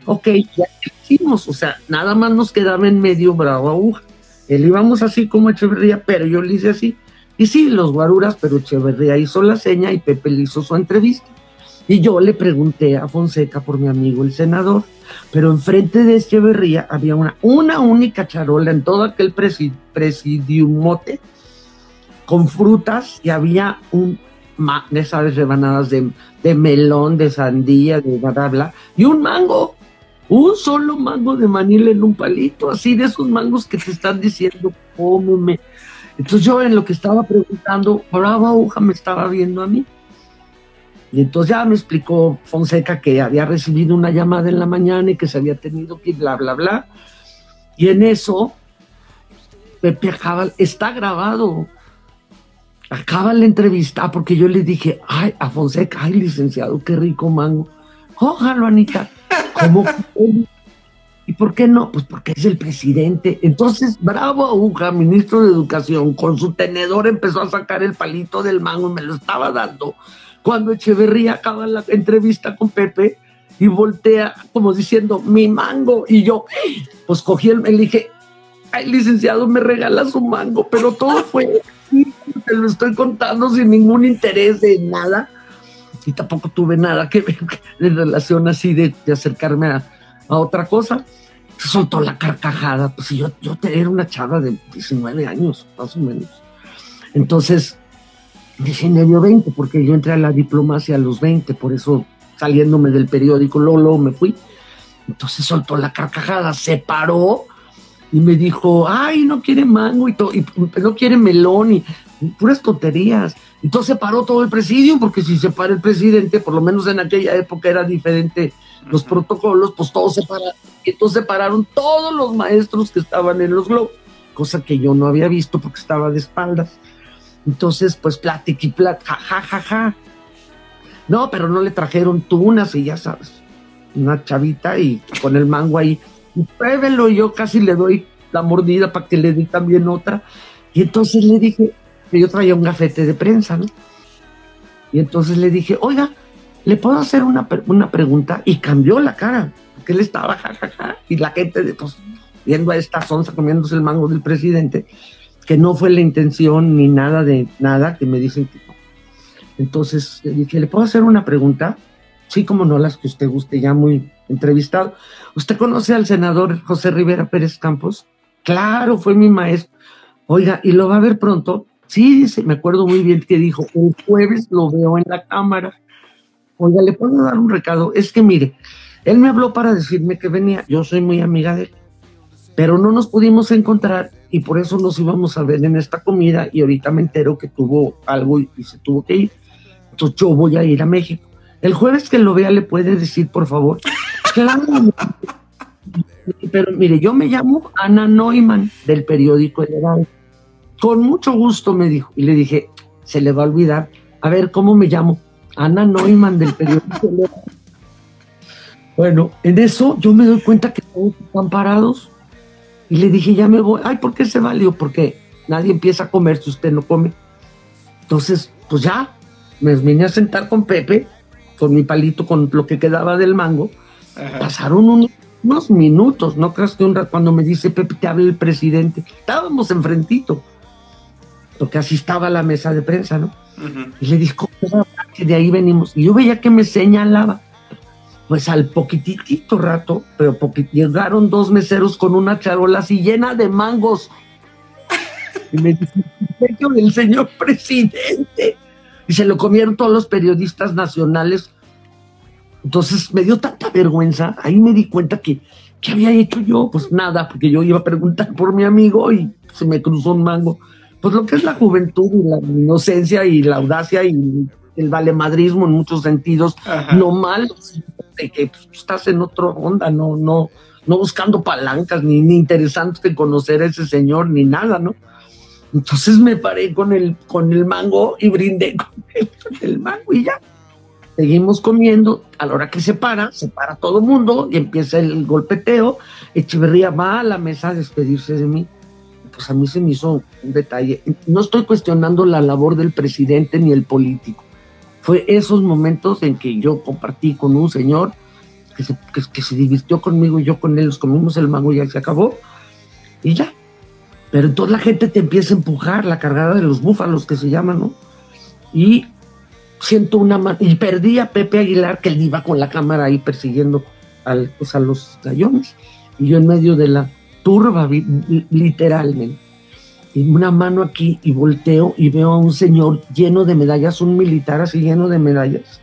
[SPEAKER 4] Ok, ya hicimos, o sea, nada más nos quedaba en medio Bravo Aguja. Él íbamos así como Echeverría, pero yo le hice así. Y sí, los guaruras, pero Echeverría hizo la seña y Pepe le hizo su entrevista. Y yo le pregunté a Fonseca por mi amigo el senador, pero enfrente de Echeverría había una, una única charola en todo aquel presidiumote con frutas y había un, de esas rebanadas de, de melón, de sandía, de bla, y un mango un solo mango de manila en un palito, así de esos mangos que te están diciendo, cómeme. Entonces yo en lo que estaba preguntando, brava aguja me estaba viendo a mí. Y entonces ya me explicó Fonseca que había recibido una llamada en la mañana y que se había tenido que bla, bla, bla. Y en eso, Pepe acaba, está grabado. Acaba la entrevista porque yo le dije, ay, a Fonseca, ay, licenciado, qué rico mango. Ojalá, Anita. ¿Cómo? ¿Y por qué no? Pues porque es el presidente. Entonces, bravo aguja, ministro de Educación, con su tenedor empezó a sacar el palito del mango y me lo estaba dando cuando Echeverría acaba la entrevista con Pepe y voltea como diciendo, mi mango. Y yo, pues cogí el, le dije, ay, licenciado, me regala su mango, pero todo fue, te lo estoy contando sin ningún interés de nada. Y tampoco tuve nada que ver en relación así de, acercarme a, otra cosa. Soltó la carcajada, pues yo, yo era una chava de 19 años, más o menos. Entonces, dio 20, porque yo entré a la diplomacia a los 20, por eso saliéndome del periódico, luego me fui. Entonces soltó la carcajada, se paró y me dijo, ay, no quiere mango y, y no quiere melón y, puras tonterías. Entonces se paró todo el presidio, porque si se para el presidente, por lo menos en aquella época era diferente los protocolos, pues todos se pararon. Y entonces se pararon todos los maestros que estaban en los globos, cosa que yo no había visto porque estaba de espaldas. Entonces, pues plática y plática, ja, ja, ja. No, pero no le trajeron tunas y ya sabes, una chavita y con el mango ahí. Y pruébelo, y yo casi le doy la mordida para que le dé también otra. Y entonces le dije, que yo traía un gafete de prensa, ¿no? Y entonces le dije, oiga, ¿le puedo hacer una, una pregunta? Y cambió la cara, porque él estaba jajaja, y la gente, pues, viendo a esta sonza comiéndose el mango del presidente, que no fue la intención ni nada de nada, que me dicen que no. Entonces le dije, ¿le puedo hacer una pregunta? Sí, como no, las que usted guste, ya muy entrevistado. ¿Usted conoce al senador José Rivera Pérez Campos? Claro, fue mi maestro. Oiga, ¿y lo va a ver pronto? Sí, dice, me acuerdo muy bien que dijo, el jueves lo veo en la cámara. Oiga, ¿le puedo dar un recado? Es que mire, él me habló para decirme que venía, yo soy muy amiga de él, pero no nos pudimos encontrar y por eso nos íbamos a ver en esta comida y ahorita me entero que tuvo algo y, se tuvo que ir. Entonces yo voy a ir a México. El jueves que lo vea le puede decir, por favor. Claro. Pero mire, yo me llamo Ana Neumann del periódico El Heraldo. Con mucho gusto me dijo. Y le dije, se le va a olvidar. A ver, ¿cómo me llamo? Ana Neumann del periódico. bueno, en eso yo me doy cuenta que todos están parados. Y le dije, ya me voy. Ay, ¿por qué se valió? Porque nadie empieza a comer si usted no come. Entonces, pues ya, me vine a sentar con Pepe, con mi palito, con lo que quedaba del mango. Pasaron unos, minutos, no creas que un rato cuando me dice Pepe, te habla el presidente. Estábamos enfrentito porque así estaba la mesa de prensa, ¿no? Y le dijo, que de ahí venimos. Y yo veía que me señalaba. Pues al poquitito rato, pero llegaron dos meseros con una charola así llena de mangos. Y me dice, el señor presidente. Y se lo comieron todos los periodistas nacionales. Entonces me dio tanta vergüenza, ahí me di cuenta que, ¿qué había hecho yo? Pues nada, porque yo iba a preguntar por mi amigo y se me cruzó un mango pues lo que es la juventud y la inocencia y la audacia y el valemadrismo en muchos sentidos, no mal que pues, estás en otra onda, no, no, no buscando palancas, ni, ni interesante conocer a ese señor, ni nada, ¿no? Entonces me paré con el, con el mango y brindé con el, mango y ya. Seguimos comiendo, a la hora que se para, se para todo el mundo y empieza el golpeteo. Echeverría va a la mesa a despedirse de mí pues a mí se me hizo un detalle. No estoy cuestionando la labor del presidente ni el político. Fue esos momentos en que yo compartí con un señor que se, que, se divirtió conmigo y yo con él, nos comimos el mango y ya se acabó. Y ya. Pero entonces la gente te empieza a empujar, la cargada de los búfalos que se llaman, ¿no? Y siento una mano, y perdí a Pepe Aguilar, que él iba con la cámara ahí persiguiendo al, pues, a los gallones. Y yo en medio de la turba, literalmente. Y una mano aquí y volteo y veo a un señor lleno de medallas, un militar así lleno de medallas.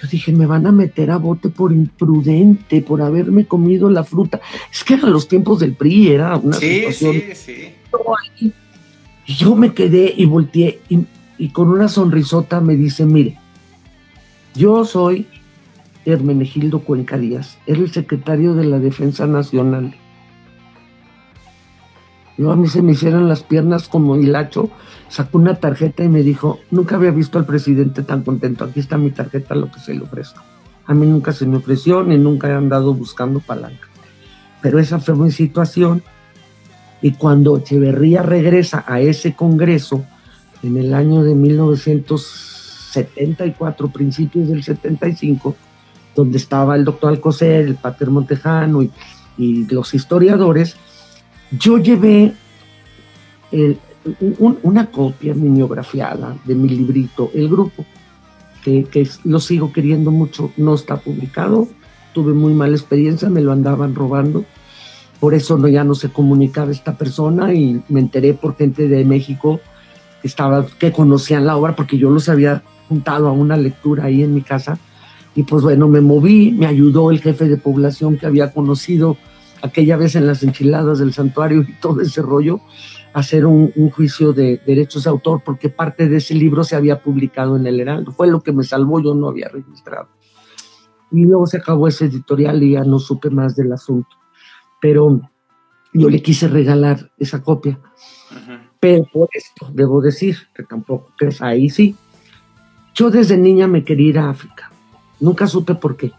[SPEAKER 4] Yo dije, me van a meter a bote por imprudente, por haberme comido la fruta. Es que eran los tiempos del PRI, era una situación. Y yo me quedé y volteé y, y con una sonrisota me dice, mire, yo soy Hermenegildo Cuenca Díaz, era el secretario de la Defensa Nacional yo a mí se me hicieron las piernas como hilacho, sacó una tarjeta y me dijo, nunca había visto al presidente tan contento, aquí está mi tarjeta, lo que se le ofrezca. A mí nunca se me ofreció ni nunca he andado buscando palanca. Pero esa fue mi situación. Y cuando Echeverría regresa a ese congreso en el año de 1974, principios del 75, donde estaba el doctor Alcocer, el Pater Montejano y, y los historiadores, yo llevé una copia mimeografiada de mi librito, El Grupo, que, lo sigo queriendo mucho, no está publicado, tuve muy mala experiencia, me lo andaban robando, por eso no, ya no se comunicaba esta persona y me enteré por gente de México que, estaba, que conocían la obra, porque yo los había juntado a una lectura ahí en mi casa. Y pues bueno, me moví, me ayudó el jefe de población que había conocido aquella vez en las enchiladas del santuario y todo ese rollo, hacer un, un, juicio de derechos de autor, porque parte de ese libro se había publicado en el Heraldo. Fue lo que me salvó, yo no había registrado. Y luego se acabó ese editorial y ya no supe más del asunto. Pero yo le quise regalar esa copia. Pero por esto, debo decir, que tampoco crees, ahí sí. Yo desde niña me quería ir a África. Nunca supe por qué.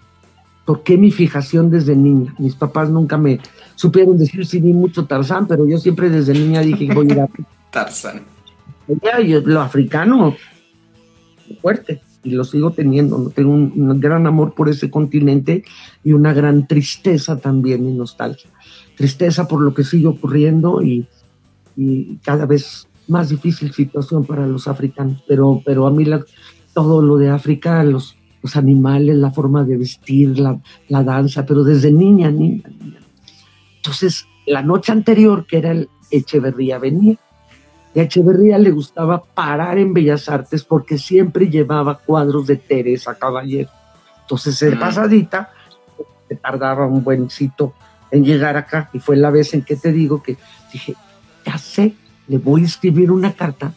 [SPEAKER 4] ¿Por qué mi fijación desde niña? Mis papás nunca me supieron decir si vi mucho Tarzán, pero yo siempre desde niña dije voy a ir a.
[SPEAKER 3] Tarzán.
[SPEAKER 4] yo, lo africano, fuerte, y lo sigo teniendo. ¿no? Tengo un, un, gran amor por ese continente y una gran tristeza también y nostalgia. Tristeza por lo que sigue ocurriendo y, y cada vez más difícil situación para los africanos. Pero, pero a mí la, todo lo de África, los, los animales, la forma de vestir, la, la, danza, pero desde niña, niña, niña. Entonces, la noche anterior, que era el Echeverría, venía. Y a Echeverría le gustaba parar en Bellas Artes porque siempre llevaba cuadros de Teresa Caballero. Entonces, de pasadita, se tardaba un buencito en llegar acá. Y fue la vez en que te digo que dije, ya sé, le voy a escribir una carta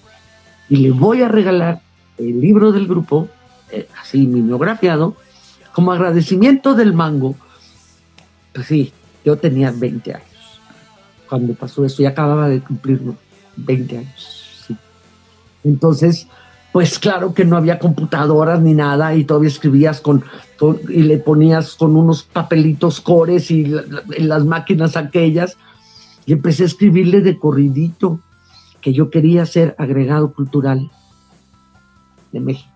[SPEAKER 4] y le voy a regalar el libro del grupo, eh, así mimeografiado, como agradecimiento del mango. Pues sí, yo tenía 20 años cuando pasó eso y acababa de cumplir 20 años. Sí. Entonces, pues claro que no había computadoras ni nada y todavía escribías con, y le ponías con unos papelitos cores y la, en las máquinas aquellas y empecé a escribirle de corridito que yo quería ser agregado cultural de México,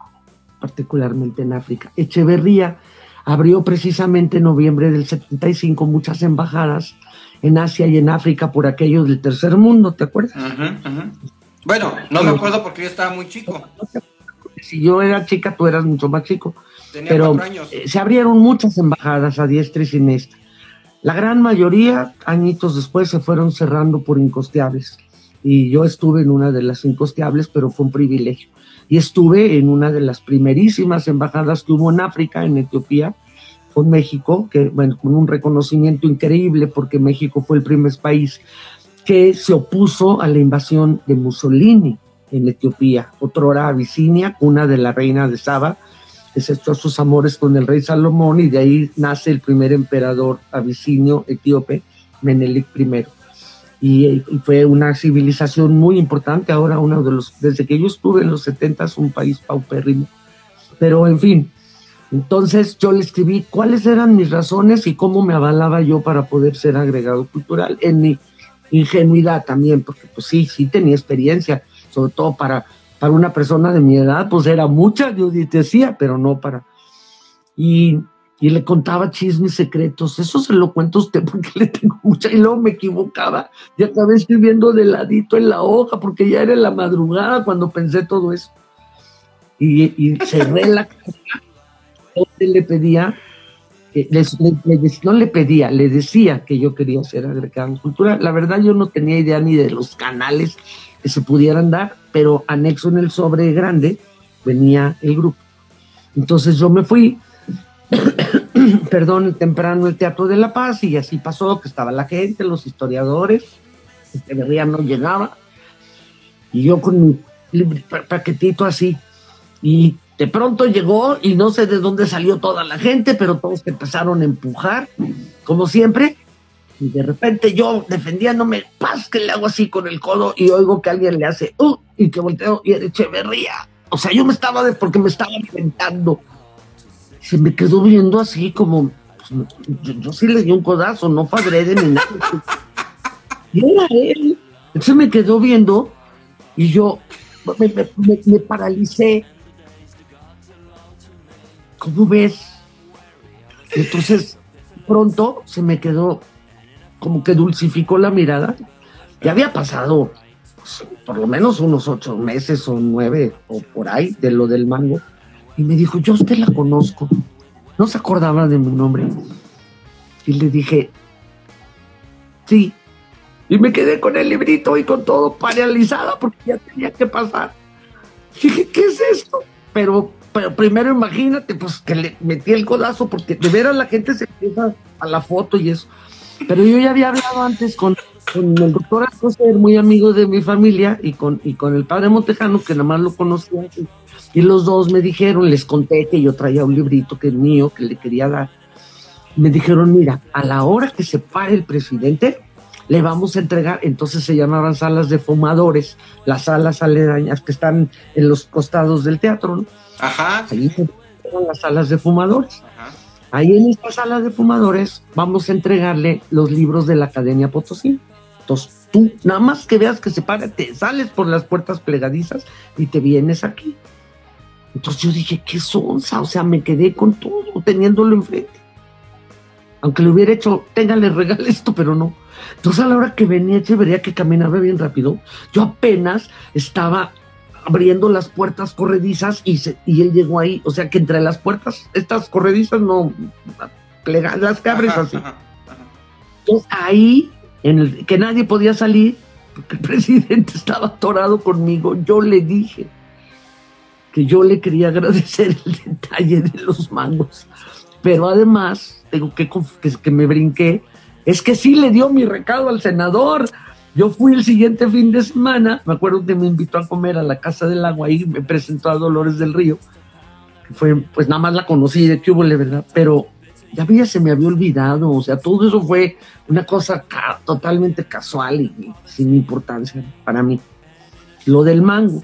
[SPEAKER 4] particularmente en África. Echeverría abrió precisamente en noviembre del 75 muchas embajadas en Asia y en África por aquello del tercer mundo, ¿te acuerdas?
[SPEAKER 3] Bueno, no me acuerdo porque yo estaba muy chico.
[SPEAKER 4] Si yo era chica, tú eras mucho más chico. Tenía Pero eh, se abrieron muchas embajadas a diestra y siniestra. La gran mayoría, añitos después, se fueron cerrando por incosteables. Y yo estuve en una de las incosteables, pero fue un privilegio. Y estuve en una de las primerísimas embajadas que hubo en África, en Etiopía, con México, que, bueno, con un reconocimiento increíble, porque México fue el primer país que se opuso a la invasión de Mussolini en Etiopía, otrora Abisinia, cuna de la reina de Saba, que se echó sus amores con el rey Salomón y de ahí nace el primer emperador abisinio etíope, Menelik I. Y, fue una civilización muy importante, ahora uno de los, desde que yo estuve en los 70 es un país paupérrimo. Pero en fin, entonces yo le escribí cuáles eran mis razones y cómo me avalaba yo para poder ser agregado cultural en mi ingenuidad también, porque pues sí, sí tenía experiencia, sobre todo para para una persona de mi edad, pues era mucha, yo decía, pero no para. Y, y, le contaba chismes secretos, eso se lo cuento a usted porque le tengo mucha, y luego me equivocaba, ya acabé escribiendo de ladito en la hoja, porque ya era en la madrugada cuando pensé todo eso. Y, y cerré la carta, donde le pedía, le, le, le, no le pedía, le decía que yo quería ser agregado en cultura. La verdad yo no tenía idea ni de los canales que se pudieran dar, pero anexo en el sobre grande venía el grupo. Entonces yo me fui, perdón, temprano el Teatro de la Paz y así pasó, que estaba la gente, los historiadores, que de no llegaba, y yo con mi paquetito así, y de pronto llegó y no sé de dónde salió toda la gente, pero todos empezaron a empujar, como siempre, y de repente yo defendiéndome, paz que le hago así con el codo y oigo que alguien le hace, uh, y que volteo y era Echeverría. O sea, yo me estaba de, porque me estaba inventando. Se me quedó viendo así como, pues, yo, yo, sí le di un codazo, no fue adrede ni nada. Y era él. Entonces me quedó viendo y yo me, me, me, me paralicé. ¿Cómo ves? Entonces, pronto se me quedó como que dulcificó la mirada. Ya había pasado pues, por lo menos unos ocho meses o nueve o por ahí de lo del mango. Y me dijo, yo usted la conozco. No se acordaba de mi nombre. Y le dije, sí, Y me quedé con el librito y con todo paralizada porque ya tenía que pasar. Dije, ¿qué es esto? Pero, pero primero imagínate, pues que le metí el codazo porque de veras la gente se empieza a la foto y eso. Pero yo ya había hablado antes con, con el doctor Alcocer, muy amigo de mi familia, y con, y con el padre Montejano, que nada más lo conocía. Y, y los dos me dijeron, les conté que yo traía un librito que es mío, que le quería dar. Me dijeron, mira, a la hora que se pare el presidente, le vamos a entregar, entonces se llamaban salas de fumadores, las salas aledañas que están en los costados del teatro, ¿no?
[SPEAKER 3] Ajá.
[SPEAKER 4] Ahí eran las salas de fumadores. Ajá. Ahí en esta sala de fumadores vamos a entregarle los libros de la Academia Potosí. Tú, nada más que veas que se para, te sales por las puertas plegadizas y te vienes aquí. Entonces yo dije, qué sonza, o sea, me quedé con todo, teniéndolo enfrente. Aunque le hubiera hecho, téngale, regale esto, pero no. Entonces a la hora que venía vería que caminaba bien rápido, yo apenas estaba abriendo las puertas corredizas y, se, y él llegó ahí, o sea que entre las puertas, estas corredizas no, plega, las que abres así. Entonces ahí, en que nadie podía salir, porque el presidente estaba atorado conmigo, yo le dije que yo le quería agradecer el detalle de los mangos, pero además, tengo que, que, que me brinqué, es que sí le dio mi recado al senador. Yo fui el siguiente fin de semana, me acuerdo que me invitó a comer a la Casa del Agua y me presentó a Dolores del Río, que fue, pues nada más la conocí de hubo, ¿verdad? Pero ya había, se me había olvidado, o sea, todo eso fue una cosa ca totalmente casual y, sin importancia para mí. Lo del mango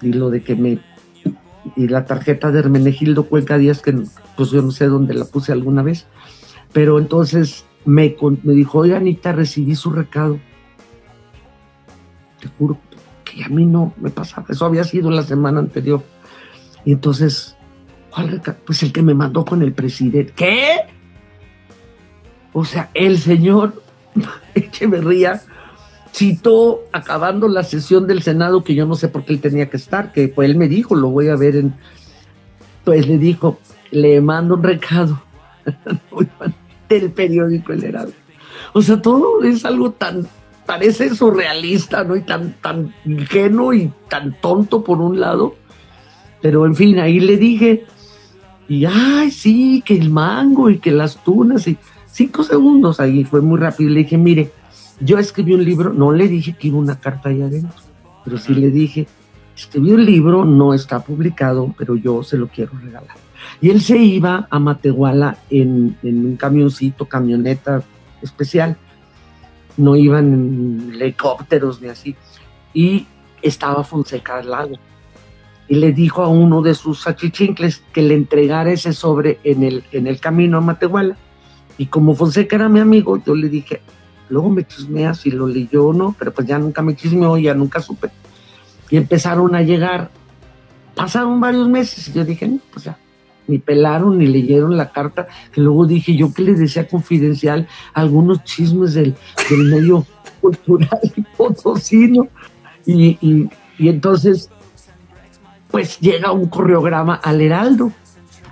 [SPEAKER 4] y lo de que me, y la tarjeta de Hermenegildo Cuenca Díaz, que pues yo no sé dónde la puse alguna vez, pero entonces me, me dijo, oiga Anita, recibí su recado. Te juro que a mí no me pasaba. Eso había sido la semana anterior. Y entonces, ¿cuál recado? Pues el que me mandó con el presidente. ¿Qué? O sea, el señor Echeverría citó, acabando la sesión del Senado, que yo no sé por qué él tenía que estar, que pues él me dijo, lo voy a ver en... Pues le dijo, le mando un recado del periódico El Heraldo. O sea, todo es algo tan, parece surrealista, ¿no? Y tan, tan ingenuo y tan tonto por un lado. Pero en fin, ahí le dije, y ay, sí, que el mango y que las tunas, y cinco segundos ahí, fue muy rápido. Le dije, mire, yo escribí un libro, no le dije que iba una carta ahí adentro, pero sí le dije, escribí un libro, no está publicado, pero yo se lo quiero regalar. Y él se iba a Matehuala en, en un camioncito, camioneta especial. No iban en helicópteros ni así. Y estaba Fonseca al lado. Y le dijo a uno de sus achichincles que le entregara ese sobre en el, en el camino a Matehuala. Y como Fonseca era mi amigo, yo le dije, luego me chismea si lo leyó o no, pero pues ya nunca me chismeó, ya nunca supe. Y empezaron a llegar. Pasaron varios meses y yo dije, no, pues ya, ni pelaron ni leyeron la carta, que luego dije yo que les decía confidencial algunos chismes del, del medio cultural potosino. Y, y, y, entonces, pues llega un correograma al Heraldo,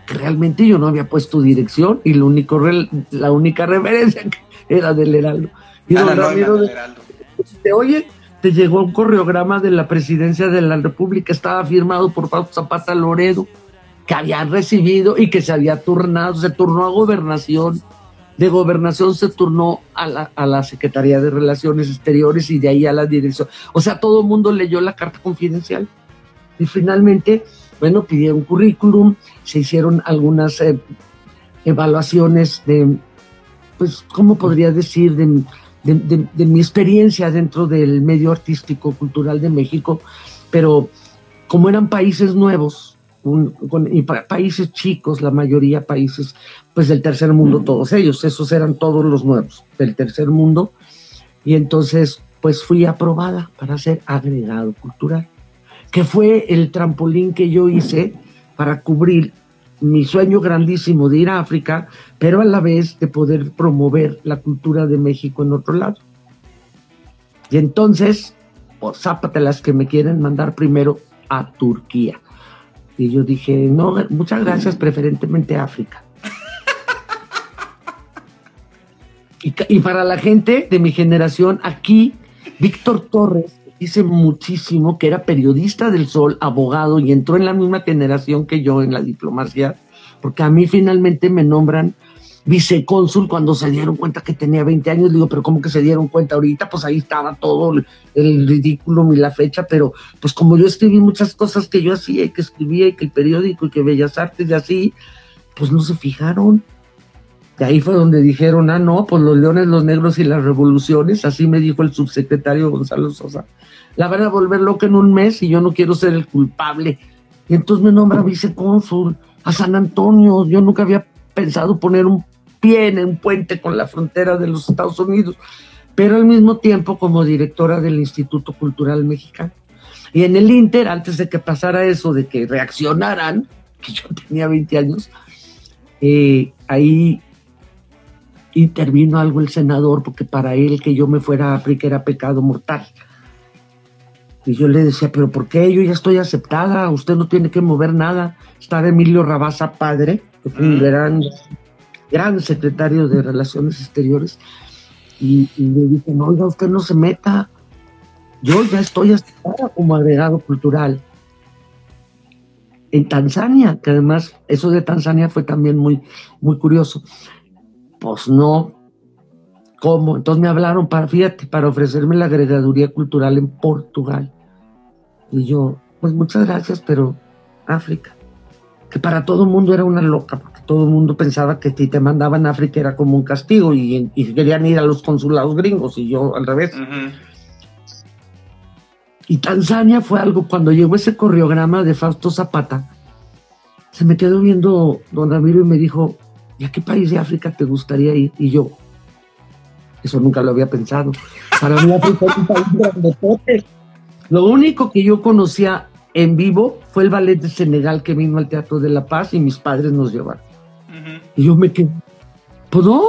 [SPEAKER 4] que realmente yo no había puesto dirección y lo único, la única referencia era del Heraldo. Y don Ramiro, no, Heraldo. ¿te oye? Te llegó un correograma de la presidencia de la República, estaba firmado por Fausto Zapata Loredo que habían recibido y que se había turnado, se turnó a gobernación, de gobernación se turnó a la, a la Secretaría de Relaciones Exteriores y de ahí a la dirección. O sea, todo el mundo leyó la carta confidencial. Y finalmente, bueno, pidieron currículum, se hicieron algunas eh, evaluaciones de, pues, ¿cómo podría decir? De, de, de, de mi experiencia dentro del medio artístico cultural de México, pero como eran países nuevos, un, con, y pa países chicos, la mayoría países pues del tercer mundo, todos ellos, esos eran todos los nuevos del tercer mundo, y entonces pues fui aprobada para ser agregado cultural, que fue el trampolín que yo hice para cubrir mi sueño grandísimo de ir a África, pero a la vez de poder promover la cultura de México en otro lado. Y entonces, pues, zápatelas que me quieren mandar primero a Turquía. Y yo dije, no, muchas gracias, preferentemente África. Y, para la gente de mi generación, aquí, Víctor Torres dice muchísimo que era periodista del Sol, abogado, y entró en la misma generación que yo en la diplomacia, porque a mí finalmente me nombran vicecónsul cuando se dieron cuenta que tenía 20 años. Digo, pero ¿cómo que se dieron cuenta ahorita? Pues ahí estaba todo el, ridículo y la fecha, pero pues como yo escribí muchas cosas que yo hacía y que escribía y que el periódico y que Bellas Artes y así, pues no se fijaron. Y ahí fue donde dijeron, ah, no, pues los leones, los negros y las revoluciones, así me dijo el subsecretario Gonzalo Sosa. La van a volver loca en un mes y yo no quiero ser el culpable. Y entonces me nombra vicecónsul a San Antonio. Yo nunca había pensado poner un pie en un puente con la frontera de los Estados Unidos, pero al mismo tiempo como directora del Instituto Cultural Mexicano. Y en el Inter, antes de que pasara eso, de que reaccionaran, que yo tenía 20 años, eh, ahí intervino algo el senador, porque para él que yo me fuera a África era pecado mortal. Y yo le decía, pero ¿por qué? Yo ya estoy aceptada, usted no tiene que mover nada. Estaba Emilio Rabasa, padre, que fue un gran, gran secretario de Relaciones Exteriores, y, le dije, no, oiga, usted no se meta, yo ya estoy aceptada como agregado cultural. En Tanzania, que además eso de Tanzania fue también muy, muy curioso. Pues no, ¿Cómo? Entonces me hablaron para, fíjate, para ofrecerme la agregaduría cultural en Portugal. Y yo, pues muchas gracias, pero África. Que para todo el mundo era una loca, porque todo el mundo pensaba que si te mandaban a África era como un castigo y, querían ir a los consulados gringos y yo al revés. Y Tanzania fue algo, cuando llegó ese coreograma de Fausto Zapata, se me quedó viendo don Ramiro y me dijo, ¿y a qué país de África te gustaría ir? Y yo, eso nunca lo había pensado. Para mí África es un país grandote. Lo único que yo conocía en vivo fue el ballet de Senegal que vino al Teatro de la Paz y mis padres nos llevaron. Y yo me quedé, pues no,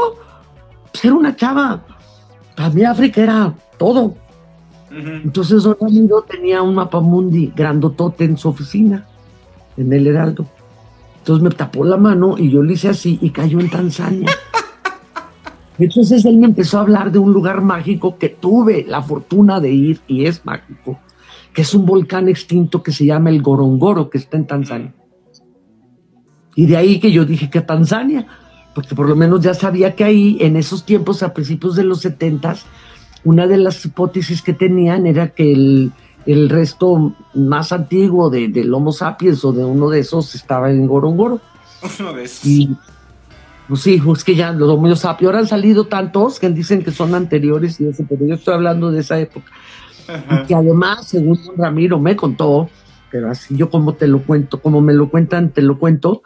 [SPEAKER 4] pues era una chava. Para mí África era todo. Entonces Don Ramiro tenía un mapamundi grandotote en su oficina, en el Heraldo. Entonces me tapó la mano y yo le hice así y cayó en Tanzania. Entonces él me empezó a hablar de un lugar mágico que tuve la fortuna de ir y es mágico, que es un volcán extinto que se llama el Gorongoro, que está en Tanzania. Y de ahí que yo dije que Tanzania, porque por lo menos ya sabía que ahí, en esos tiempos, a principios de los setentas, una de las hipótesis que tenían era que el, resto más antiguo de, del Homo sapiens o de uno de esos estaba en Gorongoro. Uno de esos. Pues sí, es que ya los dominios sapio ahora han salido tantos que dicen que son anteriores y eso, pero yo estoy hablando de esa época. Y que además, según Ramiro me contó, pero así yo como te lo cuento, como me lo cuentan, te lo cuento,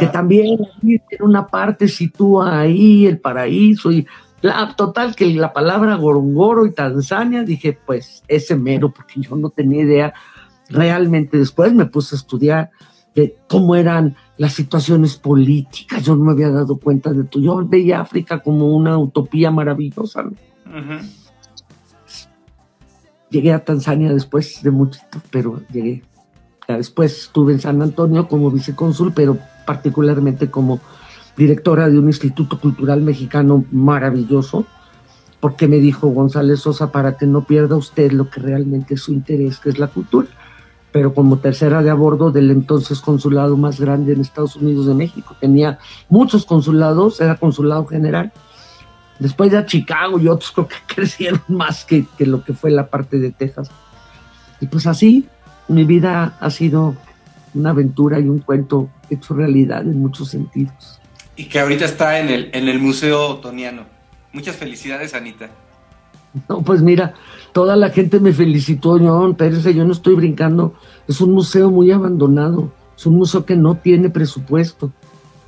[SPEAKER 4] que también tiene una parte sitúa ahí el paraíso y la, total que la palabra Gorongoro y Tanzania, dije pues ese mero, porque yo no tenía idea realmente. Después me puse a estudiar de cómo eran las situaciones políticas. Yo no me había dado cuenta de todo. Yo veía África como una utopía maravillosa. Llegué a Tanzania después de mucho, pero llegué. después estuve en San Antonio como vicecónsul, pero particularmente como directora de un instituto cultural mexicano maravilloso, porque me dijo González Sosa, para que no pierda usted lo que realmente es su interés, que es la cultura pero como tercera de a bordo del entonces consulado más grande en Estados Unidos de México. Tenía muchos consulados, era consulado general. Después ya Chicago y otros creo que crecieron más que, que lo que fue la parte de Texas. Y pues así, mi vida ha sido una aventura y un cuento hecho realidad en muchos sentidos.
[SPEAKER 3] Y que ahorita está en el, en el Museo Otoniano. Muchas felicidades, Anita.
[SPEAKER 4] No, pues mira, toda la gente me felicitó, no, Pérez, yo no estoy brincando, es un museo muy abandonado, es un museo que no tiene presupuesto.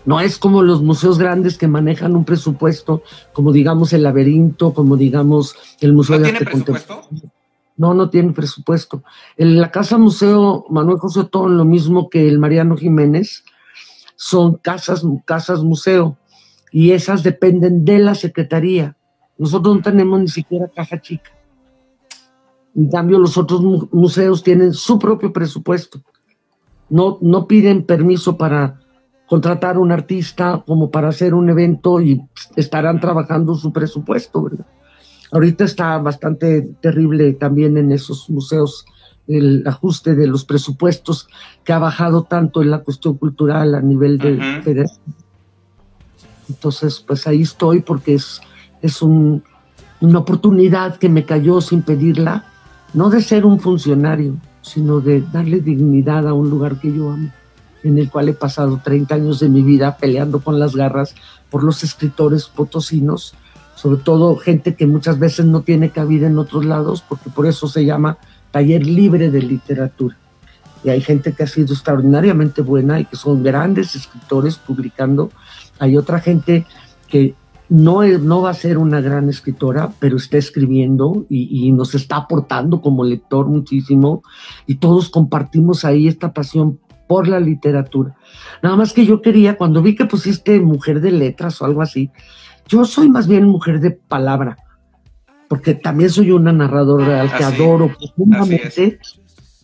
[SPEAKER 4] No es como los museos grandes que manejan un presupuesto, como digamos el laberinto, como digamos el Museo
[SPEAKER 3] ¿No
[SPEAKER 4] de
[SPEAKER 3] tiene presupuesto?
[SPEAKER 4] No, no tiene presupuesto. En la Casa Museo Manuel José Otón, lo mismo que el Mariano Jiménez, son casas, casas museo, y esas dependen de la Secretaría nosotros no tenemos ni siquiera caja chica. En cambio, los otros museos tienen su propio presupuesto. No, no piden permiso para contratar un artista como para hacer un evento y estarán trabajando su presupuesto, ¿verdad? Ahorita está bastante terrible también en esos museos el ajuste de los presupuestos que ha bajado tanto en la cuestión cultural a nivel de federal. Entonces, pues ahí estoy porque es, es un, una oportunidad que me cayó sin pedirla, no de ser un funcionario, sino de darle dignidad a un lugar que yo amo, en el cual he pasado 30 años de mi vida peleando con las garras por los escritores potosinos, sobre todo gente que muchas veces no tiene cabida en otros lados, porque por eso se llama taller libre de literatura. Y hay gente que ha sido extraordinariamente buena y que son grandes escritores publicando. Hay otra gente que no, no va a ser una gran escritora, pero está escribiendo y, y, nos está aportando como lector muchísimo. Y todos compartimos ahí esta pasión por la literatura. Nada más que yo quería, cuando vi que pusiste mujer de letras o algo así, yo soy más bien mujer de palabra porque también soy una narradora oral que adoro profundamente,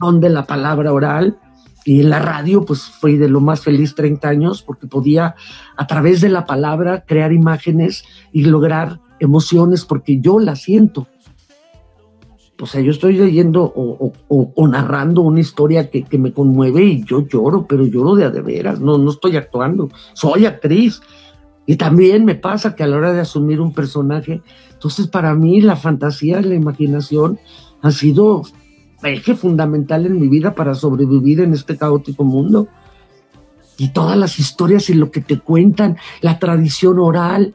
[SPEAKER 4] donde la palabra oral y en la radio, pues fui de lo más feliz 30 años porque podía a través de la palabra crear imágenes y lograr emociones porque yo la siento. O sea, yo estoy leyendo o, narrando una historia que, que, me conmueve y yo lloro, pero lloro de a de veras, no, no estoy actuando, soy actriz. Y también me pasa que a la hora de asumir un personaje, entonces, para mí la fantasía la imaginación ha sido eje fundamental en mi vida para sobrevivir en este caótico mundo. Y todas las historias y lo que te cuentan, la tradición oral.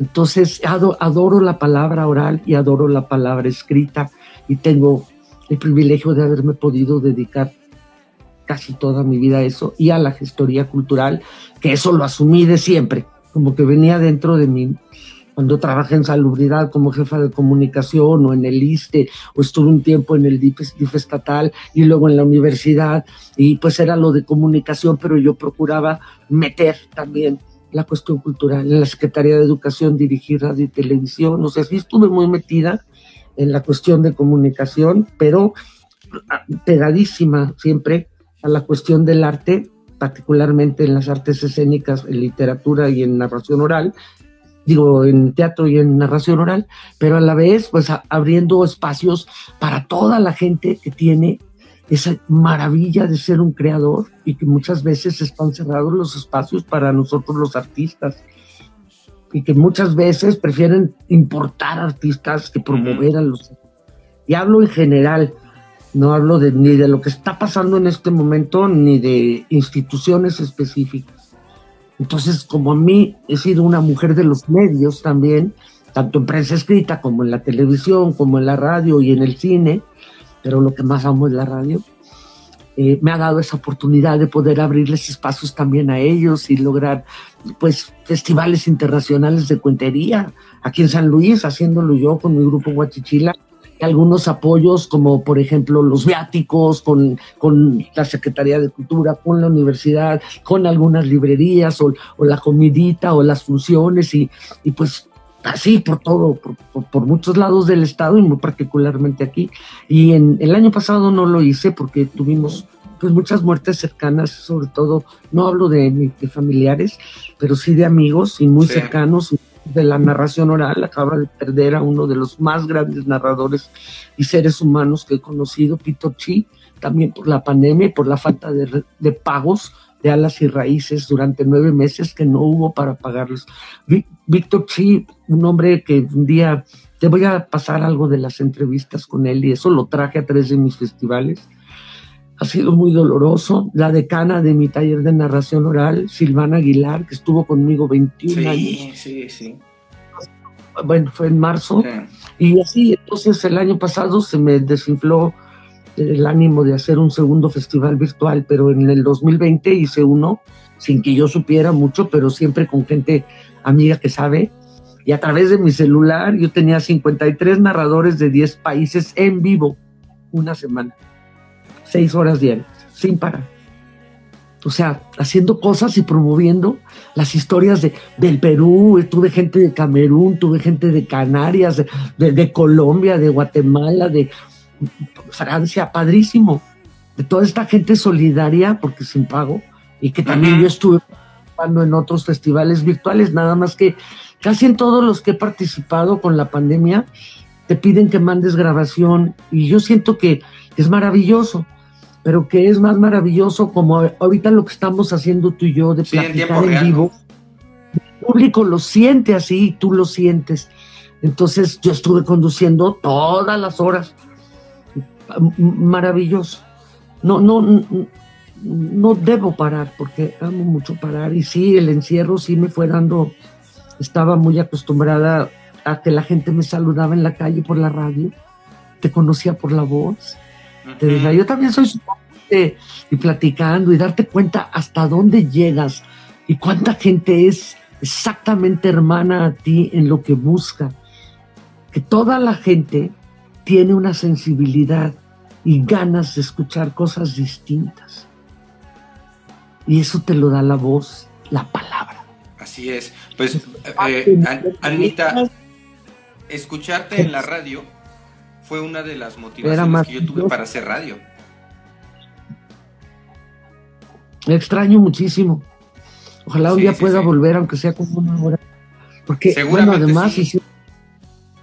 [SPEAKER 4] Entonces, adoro la palabra oral y adoro la palabra escrita y tengo el privilegio de haberme podido dedicar casi toda mi vida a eso y a la gestoría cultural, que eso lo asumí de siempre, como que venía dentro de mí cuando trabajé en salubridad como jefa de comunicación o en el ISTE o estuve un tiempo en el DIF, estatal y luego en la universidad y pues era lo de comunicación, pero yo procuraba meter también la cuestión cultural. En la Secretaría de Educación dirigí radio y televisión, o sea, sí estuve muy metida en la cuestión de comunicación, pero pegadísima siempre a la cuestión del arte, particularmente en las artes escénicas, en literatura y en narración oral, digo, en teatro y en narración oral, pero a la vez, pues abriendo espacios para toda la gente que tiene esa maravilla de ser un creador y que muchas veces están cerrados los espacios para nosotros los artistas. Y que muchas veces prefieren importar artistas que promover a los... Y hablo en general, no hablo de, ni de lo que está pasando en este momento, ni de instituciones específicas entonces, como a mí he sido una mujer de los medios también, tanto en prensa escrita como en la televisión, como en la radio y en el cine, pero lo que más amo es la radio, eh, me ha dado esa oportunidad de poder abrirles espacios también a ellos y lograr pues festivales internacionales de cuentería aquí en San Luis, haciéndolo yo con mi grupo Guachichila algunos apoyos, como por ejemplo los viáticos, con, con, la Secretaría de Cultura, con la universidad, con algunas librerías, o, la comidita, o las funciones, y, y pues así por todo, por, por, muchos lados del estado y muy particularmente aquí. Y en el año pasado no lo hice porque tuvimos pues muchas muertes cercanas, sobre todo, no hablo de, de familiares, pero sí de amigos y muy cercanos de la narración oral, acaba de perder a uno de los más grandes narradores y seres humanos que he conocido, Peter Chi, también por la pandemia y por la falta de, pagos de alas y raíces durante nueve meses que no hubo para pagarles. Víctor Chi, un hombre que un día te voy a pasar algo de las entrevistas con él y eso lo traje a tres de mis festivales ha sido muy doloroso. La decana de mi taller de narración oral, Silvana Aguilar, que estuvo conmigo 21 años. Sí, sí, sí. Bueno, fue en marzo. Y así, entonces el año pasado se me desinfló el ánimo de hacer un segundo festival virtual, pero en el 2020 hice uno sin que yo supiera mucho, pero siempre con gente amiga que sabe. Y a través de mi celular yo tenía 53 narradores de 10 países en vivo una semana seis horas diarias, sin parar. O sea, haciendo cosas y promoviendo las historias de, del Perú, tuve gente de Camerún, tuve gente de Canarias, de, Colombia, de Guatemala, de Francia, padrísimo. De toda esta gente solidaria, porque sin pago, y que también yo estuve participando en otros festivales virtuales, nada más que casi en todos los que he participado con la pandemia, te piden que mandes grabación y yo siento que es maravilloso, pero que es más maravilloso como ahorita lo que estamos haciendo tú y yo de platicar en, vivo. El público lo siente así y tú lo sientes. Entonces yo estuve conduciendo todas las horas. Maravilloso. No, no, no debo parar porque amo mucho parar. Y sí, el encierro sí me fue dando, estaba muy acostumbrada a que la gente me saludaba en la calle por la radio, te conocía por la voz. Te decía, yo también soy su y platicando y darte cuenta hasta dónde llegas y cuánta gente es exactamente hermana a ti en lo que busca. Que toda la gente tiene una sensibilidad y ganas de escuchar cosas distintas. Y eso te lo da la voz, la palabra.
[SPEAKER 3] Así es. Pues, eh, Anita, escucharte en la radio fue una de las motivaciones que yo tuve para hacer radio.
[SPEAKER 4] extraño muchísimo. Ojalá un día pueda volver, aunque sea como una hora. Porque, bueno, además, hice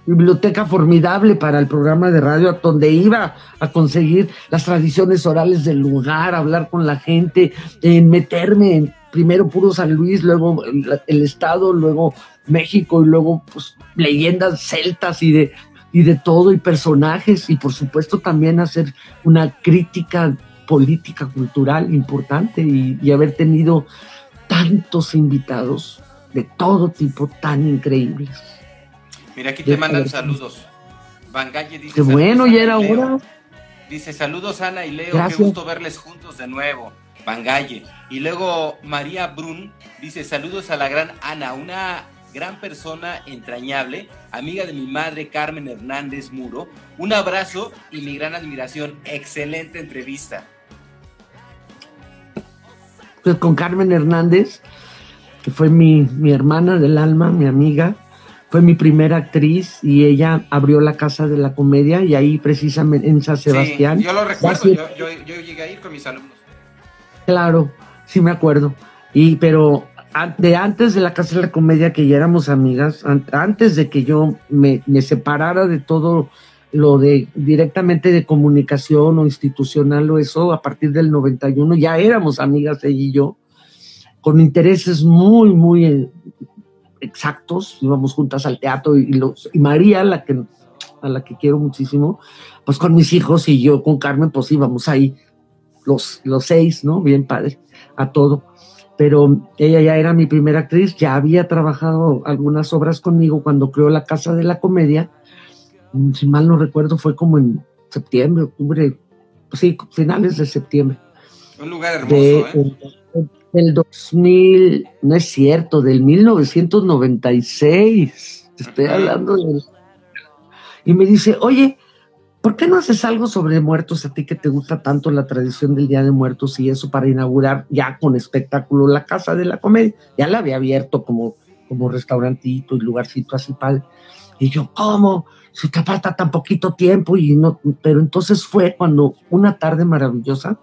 [SPEAKER 4] biblioteca formidable para el programa de radio, donde iba a conseguir las tradiciones orales del lugar, hablar con la gente, en meterme en primero puro San Luis, luego el, Estado, luego México y luego pues, leyendas celtas y de, y de todo y personajes y por supuesto también hacer una crítica política cultural importante y, haber tenido tantos invitados de todo tipo tan increíbles.
[SPEAKER 3] Mira, aquí te mandan saludos. Bangalle dice.
[SPEAKER 4] Qué bueno, ya era hora.
[SPEAKER 3] Dice saludos Ana y Leo, qué gusto verles juntos de nuevo. Bangalle. Y luego María Brun dice saludos a la gran Ana, una gran persona entrañable, amiga de mi madre Carmen Hernández Muro. Un abrazo y mi gran admiración. Excelente entrevista.
[SPEAKER 4] Pues con Carmen Hernández, que fue mi, mi hermana del alma, mi amiga, fue mi primera actriz y ella abrió la Casa de la Comedia y ahí precisamente en San Sebastián.
[SPEAKER 3] yo lo recuerdo, yo, yo, llegué a ir con mis alumnos.
[SPEAKER 4] Claro, sí me acuerdo. Y pero de antes de la Casa de la Comedia, que ya éramos amigas, antes de que yo me, separara de todo lo de directamente de comunicación o institucional o eso, a partir del 91 ya éramos amigas ella y yo, con intereses muy, muy eh, exactos, íbamos juntas al teatro y, los, y María, la que, a la que quiero muchísimo, pues con mis hijos y yo con Carmen, pues íbamos ahí los, los seis, ¿no? Bien padre, a todo. Pero ella ya era mi primera actriz, ya había trabajado algunas obras conmigo cuando creó la Casa de la Comedia, si mal no recuerdo, fue como en septiembre, octubre, pues sí, finales de septiembre.
[SPEAKER 3] Un lugar hermoso, ¿eh?
[SPEAKER 4] Del 2000, no es cierto, del 1996. Te estoy hablando de. Y me dice, oye, ¿por qué no haces algo sobre muertos a ti que te gusta tanto la tradición del Día de Muertos y eso para inaugurar ya con espectáculo la Casa de la Comedia? Ya la había abierto como, como restaurantito y lugarcito así padre. Y yo, ¿cómo? si te falta tan poquito tiempo y no, pero entonces fue cuando una tarde maravillosa,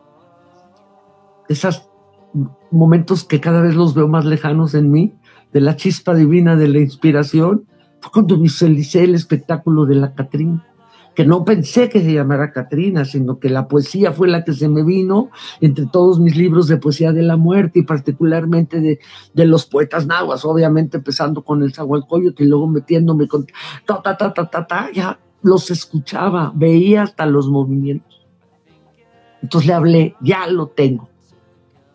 [SPEAKER 4] esos momentos que cada vez los veo más lejanos en mí, de la chispa divina de la inspiración, fue cuando visualicé el espectáculo de la Catrina que no pensé que se llamara Catrina, sino que la poesía fue la que se me vino entre todos mis libros de poesía de la muerte y particularmente de, de los poetas nahuas, obviamente empezando con el Zahualcoyotl y luego metiéndome con ta, ta, ta, ta, ta, ta, ya los escuchaba, veía hasta los movimientos. Entonces le hablé, ya lo tengo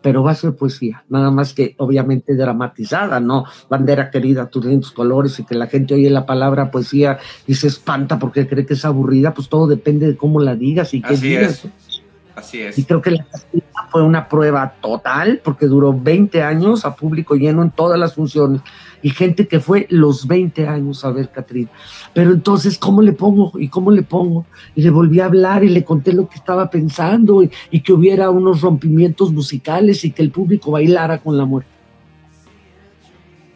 [SPEAKER 4] pero va a ser poesía, nada más que obviamente dramatizada, ¿no? Bandera querida, tus lindos colores y que la gente oye la palabra poesía y se espanta porque cree que es aburrida, pues todo depende de cómo la digas y qué
[SPEAKER 3] Así
[SPEAKER 4] digas.
[SPEAKER 3] Es. Así es.
[SPEAKER 4] Y creo que la fue una prueba total porque duró 20 años a público lleno en todas las funciones y gente que fue los 20 años a ver Catrina. Pero entonces, ¿cómo le pongo? ¿Y cómo le pongo? Y le volví a hablar y le conté lo que estaba pensando y, que hubiera unos rompimientos musicales y que el público bailara con la muerte.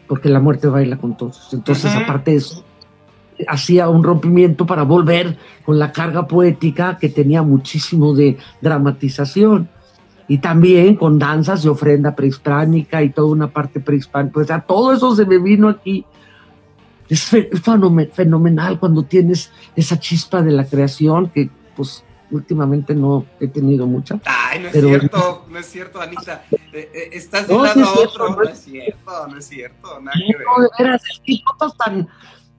[SPEAKER 4] Porque la muerte baila con todos. Entonces, aparte de eso, hacía un rompimiento para volver con la carga poética que tenía muchísimo de dramatización. Y también con danzas de ofrenda prehispánica y toda una parte prehispánica. O sea, todo eso se me vino aquí. Es fenomenal cuando tienes esa chispa de la creación que pues últimamente no he tenido mucha.
[SPEAKER 3] Ay, no es cierto, no es cierto, Anita. Eh, eh, estás de un lado a otro. no es cierto, no es cierto, nada que ver. No,
[SPEAKER 4] veras, cosas tan,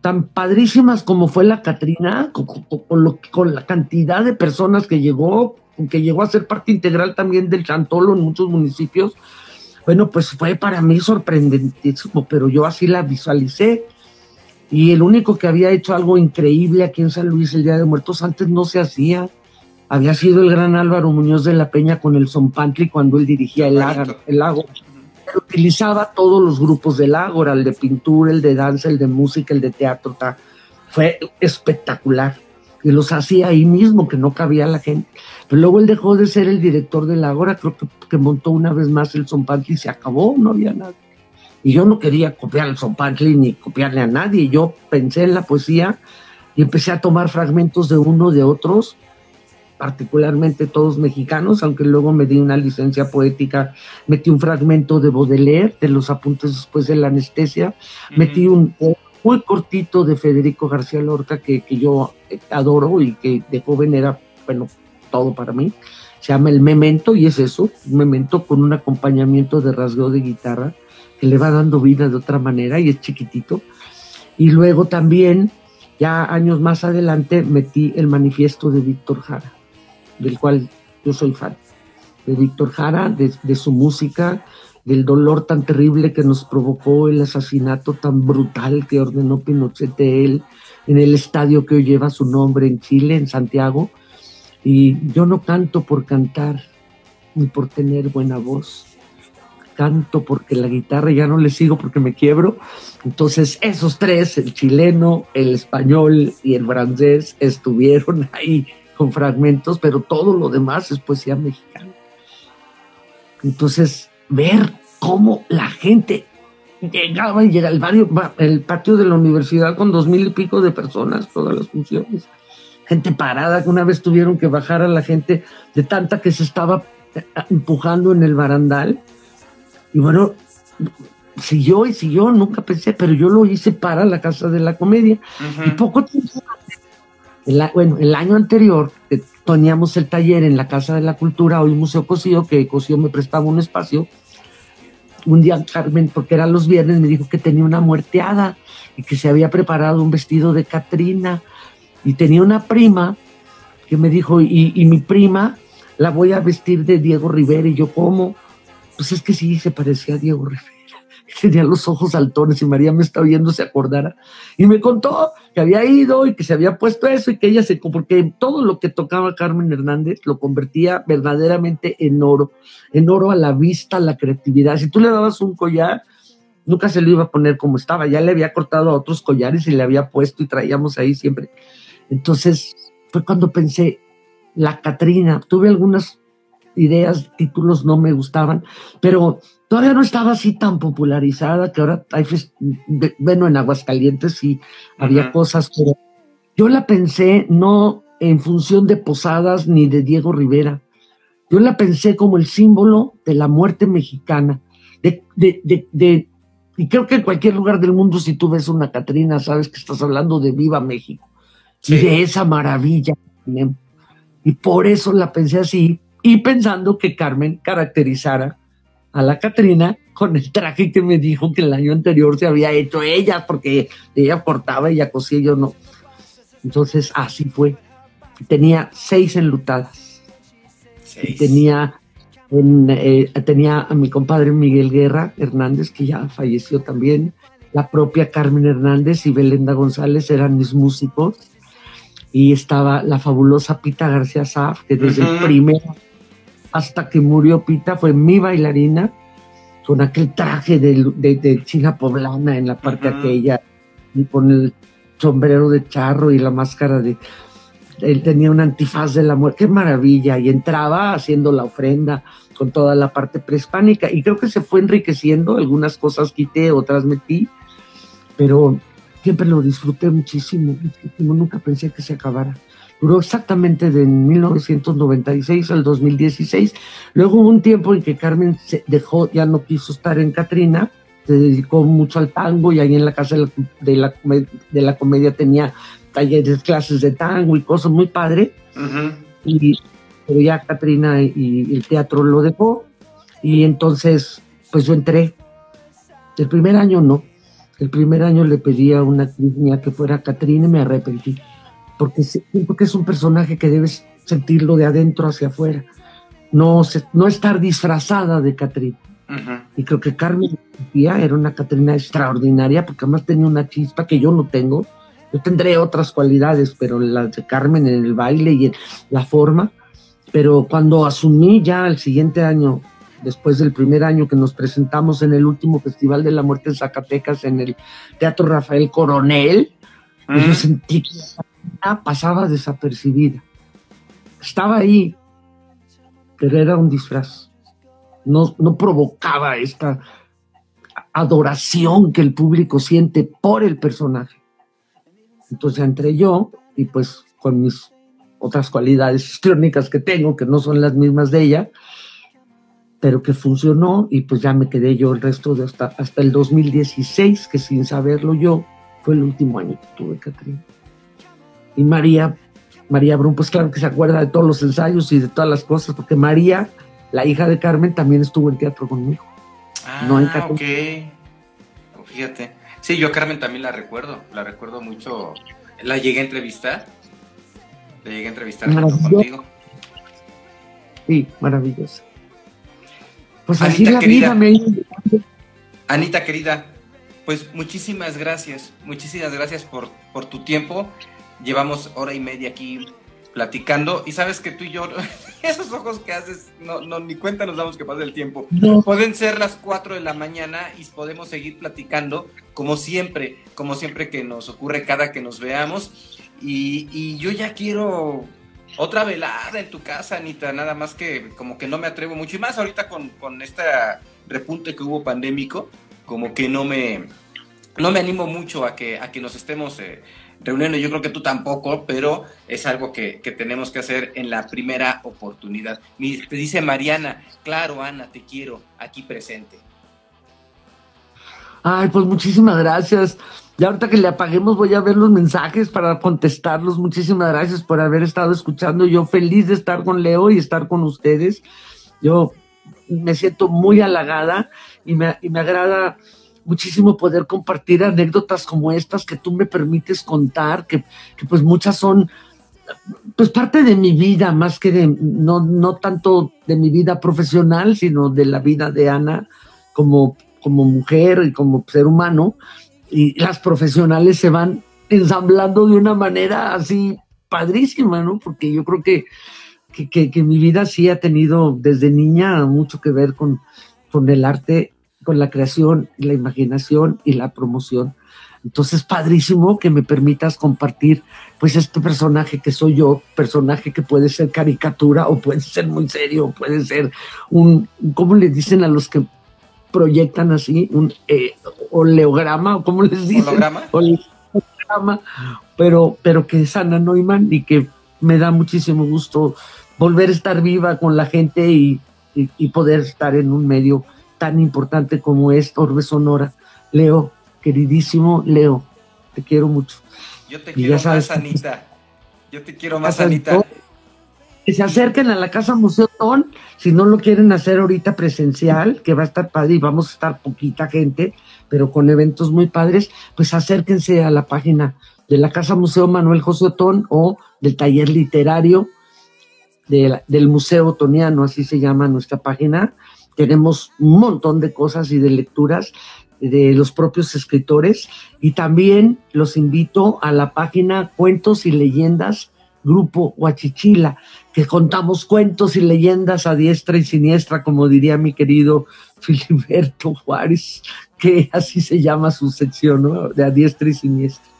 [SPEAKER 4] tan padrísimas como fue la Catrina, con, lo, con la cantidad de personas que llegó, que llegó a ser parte integral también del Chantolo en muchos municipios, bueno, pues fue para mí sorprendentísimo, pero yo así la visualicé. Y el único que había hecho algo increíble aquí en San Luis el Día de Muertos antes no se hacía. Había sido el gran Álvaro Muñoz de la Peña con el Zompantli cuando él dirigía el, lago, el lago. utilizaba todos los grupos del lago, el de pintura, el de danza, el de música, el de teatro. Fue espectacular y los hacía ahí mismo, que no cabía la gente. Pero luego él dejó de ser el director del Ágora, creo que, montó una vez más el Zompantli y se acabó, no había nada. Y yo no quería copiar el Zompantli ni copiarle a nadie, yo pensé en la poesía y empecé a tomar fragmentos de uno de otros, particularmente todos mexicanos, aunque luego me di una licencia poética, metí un fragmento de Baudelaire, de los apuntes después de la anestesia, metí un muy cortito de Federico García Lorca que, que yo adoro y que de joven era, bueno, todo para mí. Se llama El Memento y es eso, un memento con un acompañamiento de rasgueo de guitarra que le va dando vida de otra manera y es chiquitito. Y luego también, ya años más adelante, metí el manifiesto de Víctor Jara, del cual yo soy fan. De Víctor Jara, de, de su música, del dolor tan terrible que nos provocó el asesinato tan brutal que ordenó Pinochet de él en el estadio que hoy lleva su nombre en Chile, en Santiago. Y yo no canto por cantar ni por tener buena voz. Canto porque la guitarra ya no le sigo porque me quiebro. Entonces esos tres, el chileno, el español y el francés, estuvieron ahí con fragmentos, pero todo lo demás es poesía mexicana. Entonces ver cómo la gente llegaba y llega al barrio, el patio de la universidad con dos mil y pico de personas, todas las funciones. Gente parada, que una vez tuvieron que bajar a la gente de tanta que se estaba eh, empujando en el barandal. Y bueno, siguió y siguió, nunca pensé, pero yo lo hice para la Casa de la Comedia. Y poco tiempo, bueno, el año anterior teníamos el taller en la Casa de la Cultura, hoy Museo Cosío, que Cosío me prestaba un espacio. Un día Carmen, porque eran los viernes, me dijo que tenía una muerteada y que se había preparado un vestido de Catrina. Y tenía una prima que me dijo, y, y mi prima la voy a vestir de Diego Rivera. Y yo, ¿cómo? Pues es que sí, se parecía a Diego Rivera tenía los ojos altones y María me estaba viendo, se acordara. Y me contó que había ido y que se había puesto eso y que ella se, porque todo lo que tocaba Carmen Hernández lo convertía verdaderamente en oro, en oro a la vista, a la creatividad. Si tú le dabas un collar, nunca se lo iba a poner como estaba, ya le había cortado a otros collares y le había puesto y traíamos ahí siempre. Entonces fue cuando pensé, la Catrina, tuve algunas ideas, títulos no me gustaban, pero todavía no estaba así tan popularizada que ahora hay, bueno, en Aguascalientes sí había cosas, pero yo la pensé no en función de Posadas ni de Diego Rivera, yo la pensé como el símbolo de la muerte mexicana, de, de, de, y creo que en cualquier lugar del mundo si tú ves una Catrina sabes que estás hablando de Viva México y de esa maravilla. Y por eso la pensé así, y pensando que Carmen caracterizara a la Catrina con el traje que me dijo que el año anterior se había hecho ella, porque ella cortaba, ella cosía, yo no. Entonces así fue. Tenía seis enlutadas. Y tenía, eh, tenía a mi compadre Miguel Guerra Hernández, que ya falleció también. La propia Carmen Hernández y Belenda González eran mis músicos. Y estaba la fabulosa Pita García Saf, que desde el primer hasta que murió Pita, fue mi bailarina, con aquel traje de, china poblana en la parte aquella, y con el sombrero de charro y la máscara de... Él tenía un antifaz de la muerte, qué maravilla, y entraba haciendo la ofrenda con toda la parte prehispánica, y creo que se fue enriqueciendo, algunas cosas quité, otras metí, pero siempre lo disfruté muchísimo, muchísimo, nunca pensé que se acabara Duró exactamente de 1996 al 2016. Luego hubo un tiempo en que Carmen se dejó, ya no quiso estar en Catrina, se dedicó mucho al tango y ahí en la casa de la, de la, comedia tenía talleres, clases de tango y cosas muy padre. Y pero ya Catrina y, el teatro lo dejó y entonces pues yo entré. El primer año no, el primer año le pedí a una mía que fuera Catrina y me arrepentí, porque siento que es un personaje que debes sentirlo de adentro hacia afuera, no, no estar disfrazada de Catrina. Y creo que Carmen era una Catrina extraordinaria, porque además tenía una chispa que yo no tengo. Yo tendré otras cualidades, pero las de Carmen en el baile y en la forma, pero cuando asumí ya el siguiente año, después del primer año que nos presentamos en el último Festival de la Muerte en Zacatecas, en el Teatro Rafael Coronel, yo sentí que pasaba desapercibida. Estaba ahí, pero era un disfraz. No, no provocaba esta adoración que el público siente por el personaje. Entonces entré yo y pues con mis otras cualidades histriónicas que tengo, que no son las mismas de ella, pero que funcionó y pues ya me quedé yo el resto de hasta, hasta el 2016, que sin saberlo yo, fue el último año que tuve Catrina. Y María, María Brun, pues claro que se acuerda de todos los ensayos y de todas las cosas, porque María, la hija de Carmen, también estuvo en teatro conmigo.
[SPEAKER 3] Ah, no en ok. Fíjate. Sí, yo a Carmen también la recuerdo, la recuerdo mucho. La llegué a entrevistar te llegué a entrevistar contigo.
[SPEAKER 4] Sí, maravilloso. Pues Anita, así la querida,
[SPEAKER 3] Anita querida, pues muchísimas gracias, muchísimas gracias por, por tu tiempo. Llevamos hora y media aquí platicando y sabes que tú y yo, esos ojos que haces, no, no ni cuenta nos damos que pasa el tiempo. Pueden ser las 4 de la mañana y podemos seguir platicando como siempre, como siempre que nos ocurre cada que nos veamos. Y, yo ya quiero otra velada en tu casa, Anita, nada más que como que no me atrevo mucho. Y más ahorita con, con este repunte que hubo pandémico, como que no me, no me animo mucho a que, a que nos estemos eh, reuniendo. Yo creo que tú tampoco, pero es algo que, tenemos que hacer en la primera oportunidad. Te dice Mariana, claro, Ana, te quiero aquí presente.
[SPEAKER 4] Ay, pues muchísimas gracias. Ya ahorita que le apaguemos voy a ver los mensajes para contestarlos. Muchísimas gracias por haber estado escuchando. Yo feliz de estar con Leo y estar con ustedes. Yo me siento muy halagada y me, y me agrada muchísimo poder compartir anécdotas como estas que tú me permites contar, que, que pues muchas son pues parte de mi vida, más que de, no, no tanto de mi vida profesional, sino de la vida de Ana como, como mujer y como ser humano y las profesionales se van ensamblando de una manera así padrísima, ¿no? Porque yo creo que, que, mi vida sí ha tenido desde niña mucho que ver con, con el arte, con la creación, la imaginación y la promoción. Entonces, padrísimo que me permitas compartir, pues, este personaje que soy yo, personaje que puede ser caricatura o puede ser muy serio, puede ser un, ¿cómo le dicen a los que proyectan así un eh, oleograma, o como les dicen, holograma, pero, pero que es Ana Neumann y que me da muchísimo gusto volver a estar viva con la gente y, poder estar en un medio tan importante como es Orbe Sonora. Leo, queridísimo Leo, te quiero mucho.
[SPEAKER 3] Yo te quiero más, Anita. Yo te quiero más, Anita
[SPEAKER 4] que se acerquen a la Casa Museo Ton, si no lo quieren hacer ahorita presencial, que va a estar padre y vamos a estar poquita gente, pero con eventos muy padres, pues acérquense a la página de la Casa Museo Manuel José Otón o del taller literario del Museo Otoniano, así se llama nuestra página. Tenemos un montón de cosas y de lecturas de los propios escritores y también los invito a la página Cuentos y Leyendas Grupo Huachichila, que contamos cuentos y leyendas a diestra y siniestra, como diría mi querido Filiberto Juárez, que así se llama su sección, ¿no? De a diestra y siniestra.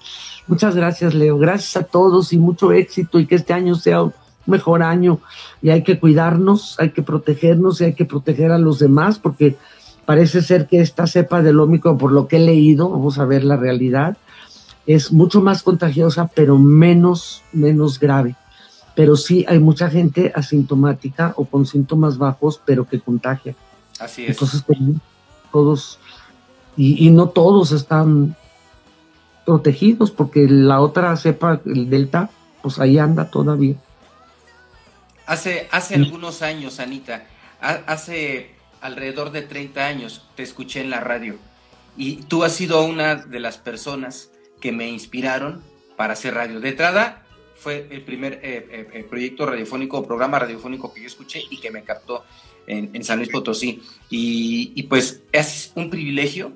[SPEAKER 4] Muchas gracias, Leo. Gracias a todos y mucho éxito y que este año sea mejor año. Y hay que cuidarnos, hay que protegernos y hay que proteger a los demás porque parece ser que esta cepa del ómico, por lo que he leído, vamos a ver la realidad, es mucho más contagiosa, pero menos, menos grave. pero sí hay mucha gente asintomática o con síntomas bajos, pero que contagia.
[SPEAKER 3] Así es.
[SPEAKER 4] Entonces, pues, todos, y, y no todos están protegidos, porque la otra cepa, el Delta, pues ahí anda todavía.
[SPEAKER 3] Hace, hace algunos años, Anita, hace alrededor de 30 años te escuché en la radio y tú has sido una de las personas que me inspiraron para hacer radio. De entrada, fue el primer eh, eh, eh, proyecto radiofónico o programa radiofónico que yo escuché y que me captó en, San Luis Potosí. Y, y, pues es un privilegio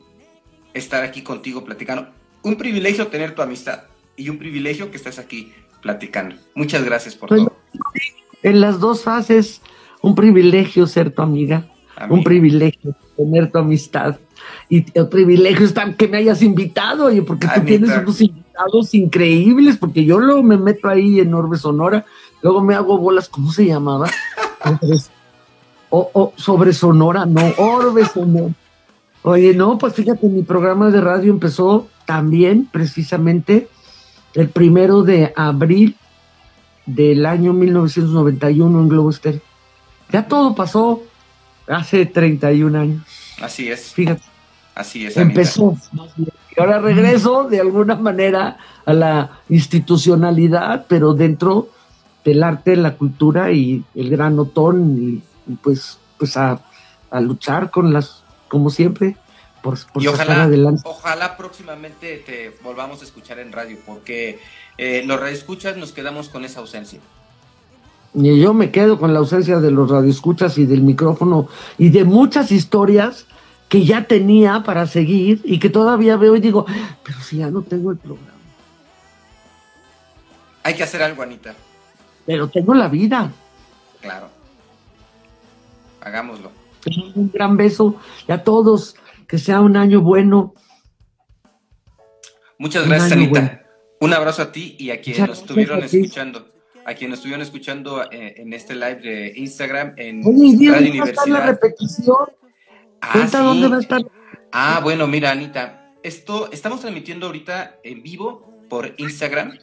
[SPEAKER 3] estar aquí contigo platicando. Un privilegio tener tu amistad y un privilegio que estés aquí platicando. Muchas gracias por pues, todo.
[SPEAKER 4] En las dos fases, un privilegio ser tu amiga, un privilegio tener tu amistad y el privilegio está que me hayas invitado, oye, porque tú tienes unos invitados increíbles, porque yo luego me meto ahí en Orbe Sonora, luego me hago bolas, ¿cómo se llamaba? o, sobre Sonora, no, Orbe Sonora. Oye, no, pues fíjate, mi programa de radio empezó también precisamente el primero de abril del año 1991 en Globo Estéreo. Ya todo pasó hace 31 años.
[SPEAKER 3] Así es.
[SPEAKER 4] Fíjate.
[SPEAKER 3] Así es.
[SPEAKER 4] Empezó. Y ahora regreso de alguna manera a la institucionalidad, pero dentro del arte, la cultura y el gran otón y, pues, pues a, luchar con las, como siempre, por, por
[SPEAKER 3] y ojalá, adelante. Ojalá próximamente te volvamos a escuchar en radio, porque eh, los radioescuchas nos quedamos con esa ausencia.
[SPEAKER 4] Y yo me quedo con la ausencia de los radioescuchas y del micrófono y de muchas historias que ya tenía para seguir y que todavía veo y digo, pero si ya no tengo el programa.
[SPEAKER 3] Hay que hacer algo, Anita.
[SPEAKER 4] Pero tengo la vida.
[SPEAKER 3] Claro. Hagámoslo.
[SPEAKER 4] Un gran beso y a todos. Que sea un año bueno.
[SPEAKER 3] Muchas gracias, Anita. Un abrazo a ti y a quienes nos estuvieron escuchando. A quienes estuvieron escuchando eh, en este live de Instagram en
[SPEAKER 4] Radio Universidad. La repetición.
[SPEAKER 3] Ah, dónde va a estar. Ah, bueno, mira, Anita, esto estamos transmitiendo ahorita en vivo por Instagram.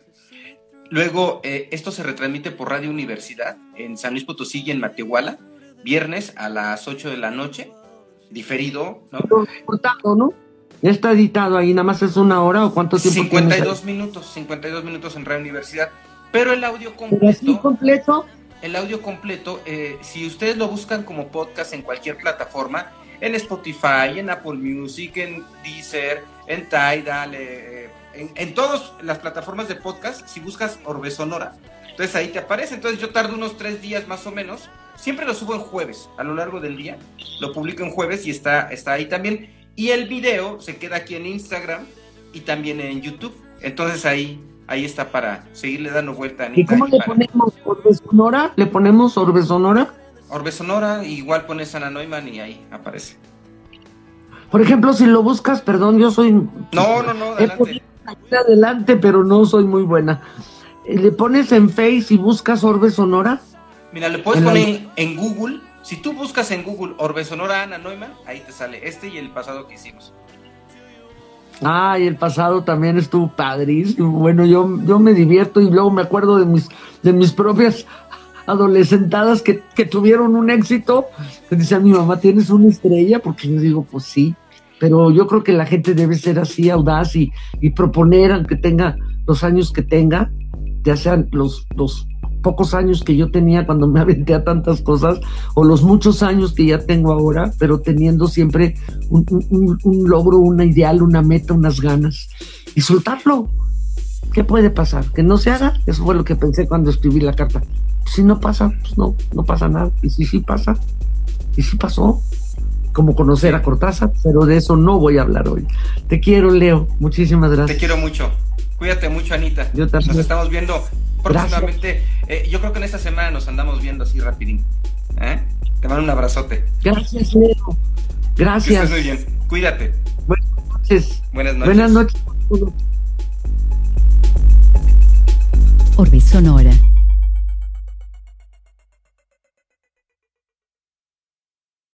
[SPEAKER 3] Luego, eh, esto se retransmite por Radio Universidad en San Luis Potosí y en Matehuala, viernes a las 8 de la noche, diferido, ¿no?
[SPEAKER 4] ¿no? Ya está editado ahí, nada más es una hora o cuánto tiempo
[SPEAKER 3] 52 minutos, 52 minutos en Radio Universidad. Pero el audio completo.
[SPEAKER 4] completo?
[SPEAKER 3] El audio completo, eh, si ustedes lo buscan como podcast en cualquier plataforma, en Spotify, en Apple Music, en Deezer, en Tidal, eh, en, en todas las plataformas de podcast, si buscas Orbe Sonora, entonces ahí te aparece. Entonces yo tardo unos tres días más o menos. Siempre lo subo en jueves, a lo largo del día. Lo publico en jueves y está, está ahí también. Y el video se queda aquí en Instagram y también en YouTube. Entonces ahí, ahí está para seguirle dando vuelta.
[SPEAKER 4] ¿Y cómo le ponemos Orbe Sonora? ¿Le ponemos Orbe Sonora?
[SPEAKER 3] Orbe Sonora, igual pones Ana Neumann y ahí aparece.
[SPEAKER 4] Por ejemplo, si lo buscas, perdón, yo soy...
[SPEAKER 3] No, no, no, adelante.
[SPEAKER 4] adelante, pero no soy muy buena. Eh, ¿Le pones en Face y buscas Orbe Sonora?
[SPEAKER 3] Mira, le puedes poner en Google. Si tú buscas en Google Orbe Sonora Ana Neumann, ahí te sale este y el pasado que hicimos.
[SPEAKER 4] Ah, y el pasado también estuvo padrísimo. Bueno, yo, yo me divierto y luego me acuerdo de mis, de mis propias adolescentadas que, que tuvieron un éxito. Que dice mi mamá, ¿tienes una estrella? Porque yo digo, pues sí. Pero yo creo que la gente debe ser así audaz y, y proponer, aunque tenga los años que tenga, ya sean los, los pocos años que yo tenía cuando me aventé a tantas cosas o los muchos años que ya tengo ahora, pero teniendo siempre un, un, un logro, una ideal, una meta, unas ganas y soltarlo. ¿Qué puede pasar? ¿Que no se haga? Eso fue lo que pensé cuando escribí la carta. Si no pasa, pues no, no pasa nada. Y si sí pasa, y si pasó, como conocer a Cortázar, pero de eso no voy a hablar hoy. Te quiero, Leo. Muchísimas gracias.
[SPEAKER 3] Te quiero mucho. Cuídate mucho, Anita. Yo también. Nos estamos viendo próximamente. Eh, yo creo que en esta semana nos andamos viendo así rapidín. ¿eh? Te mando un abrazote.
[SPEAKER 4] Gracias, Leo. Gracias.
[SPEAKER 3] muy bien. Cuídate.
[SPEAKER 4] Buenas noches.
[SPEAKER 3] Buenas noches.
[SPEAKER 4] Buenas noches.
[SPEAKER 2] Orbe Sonora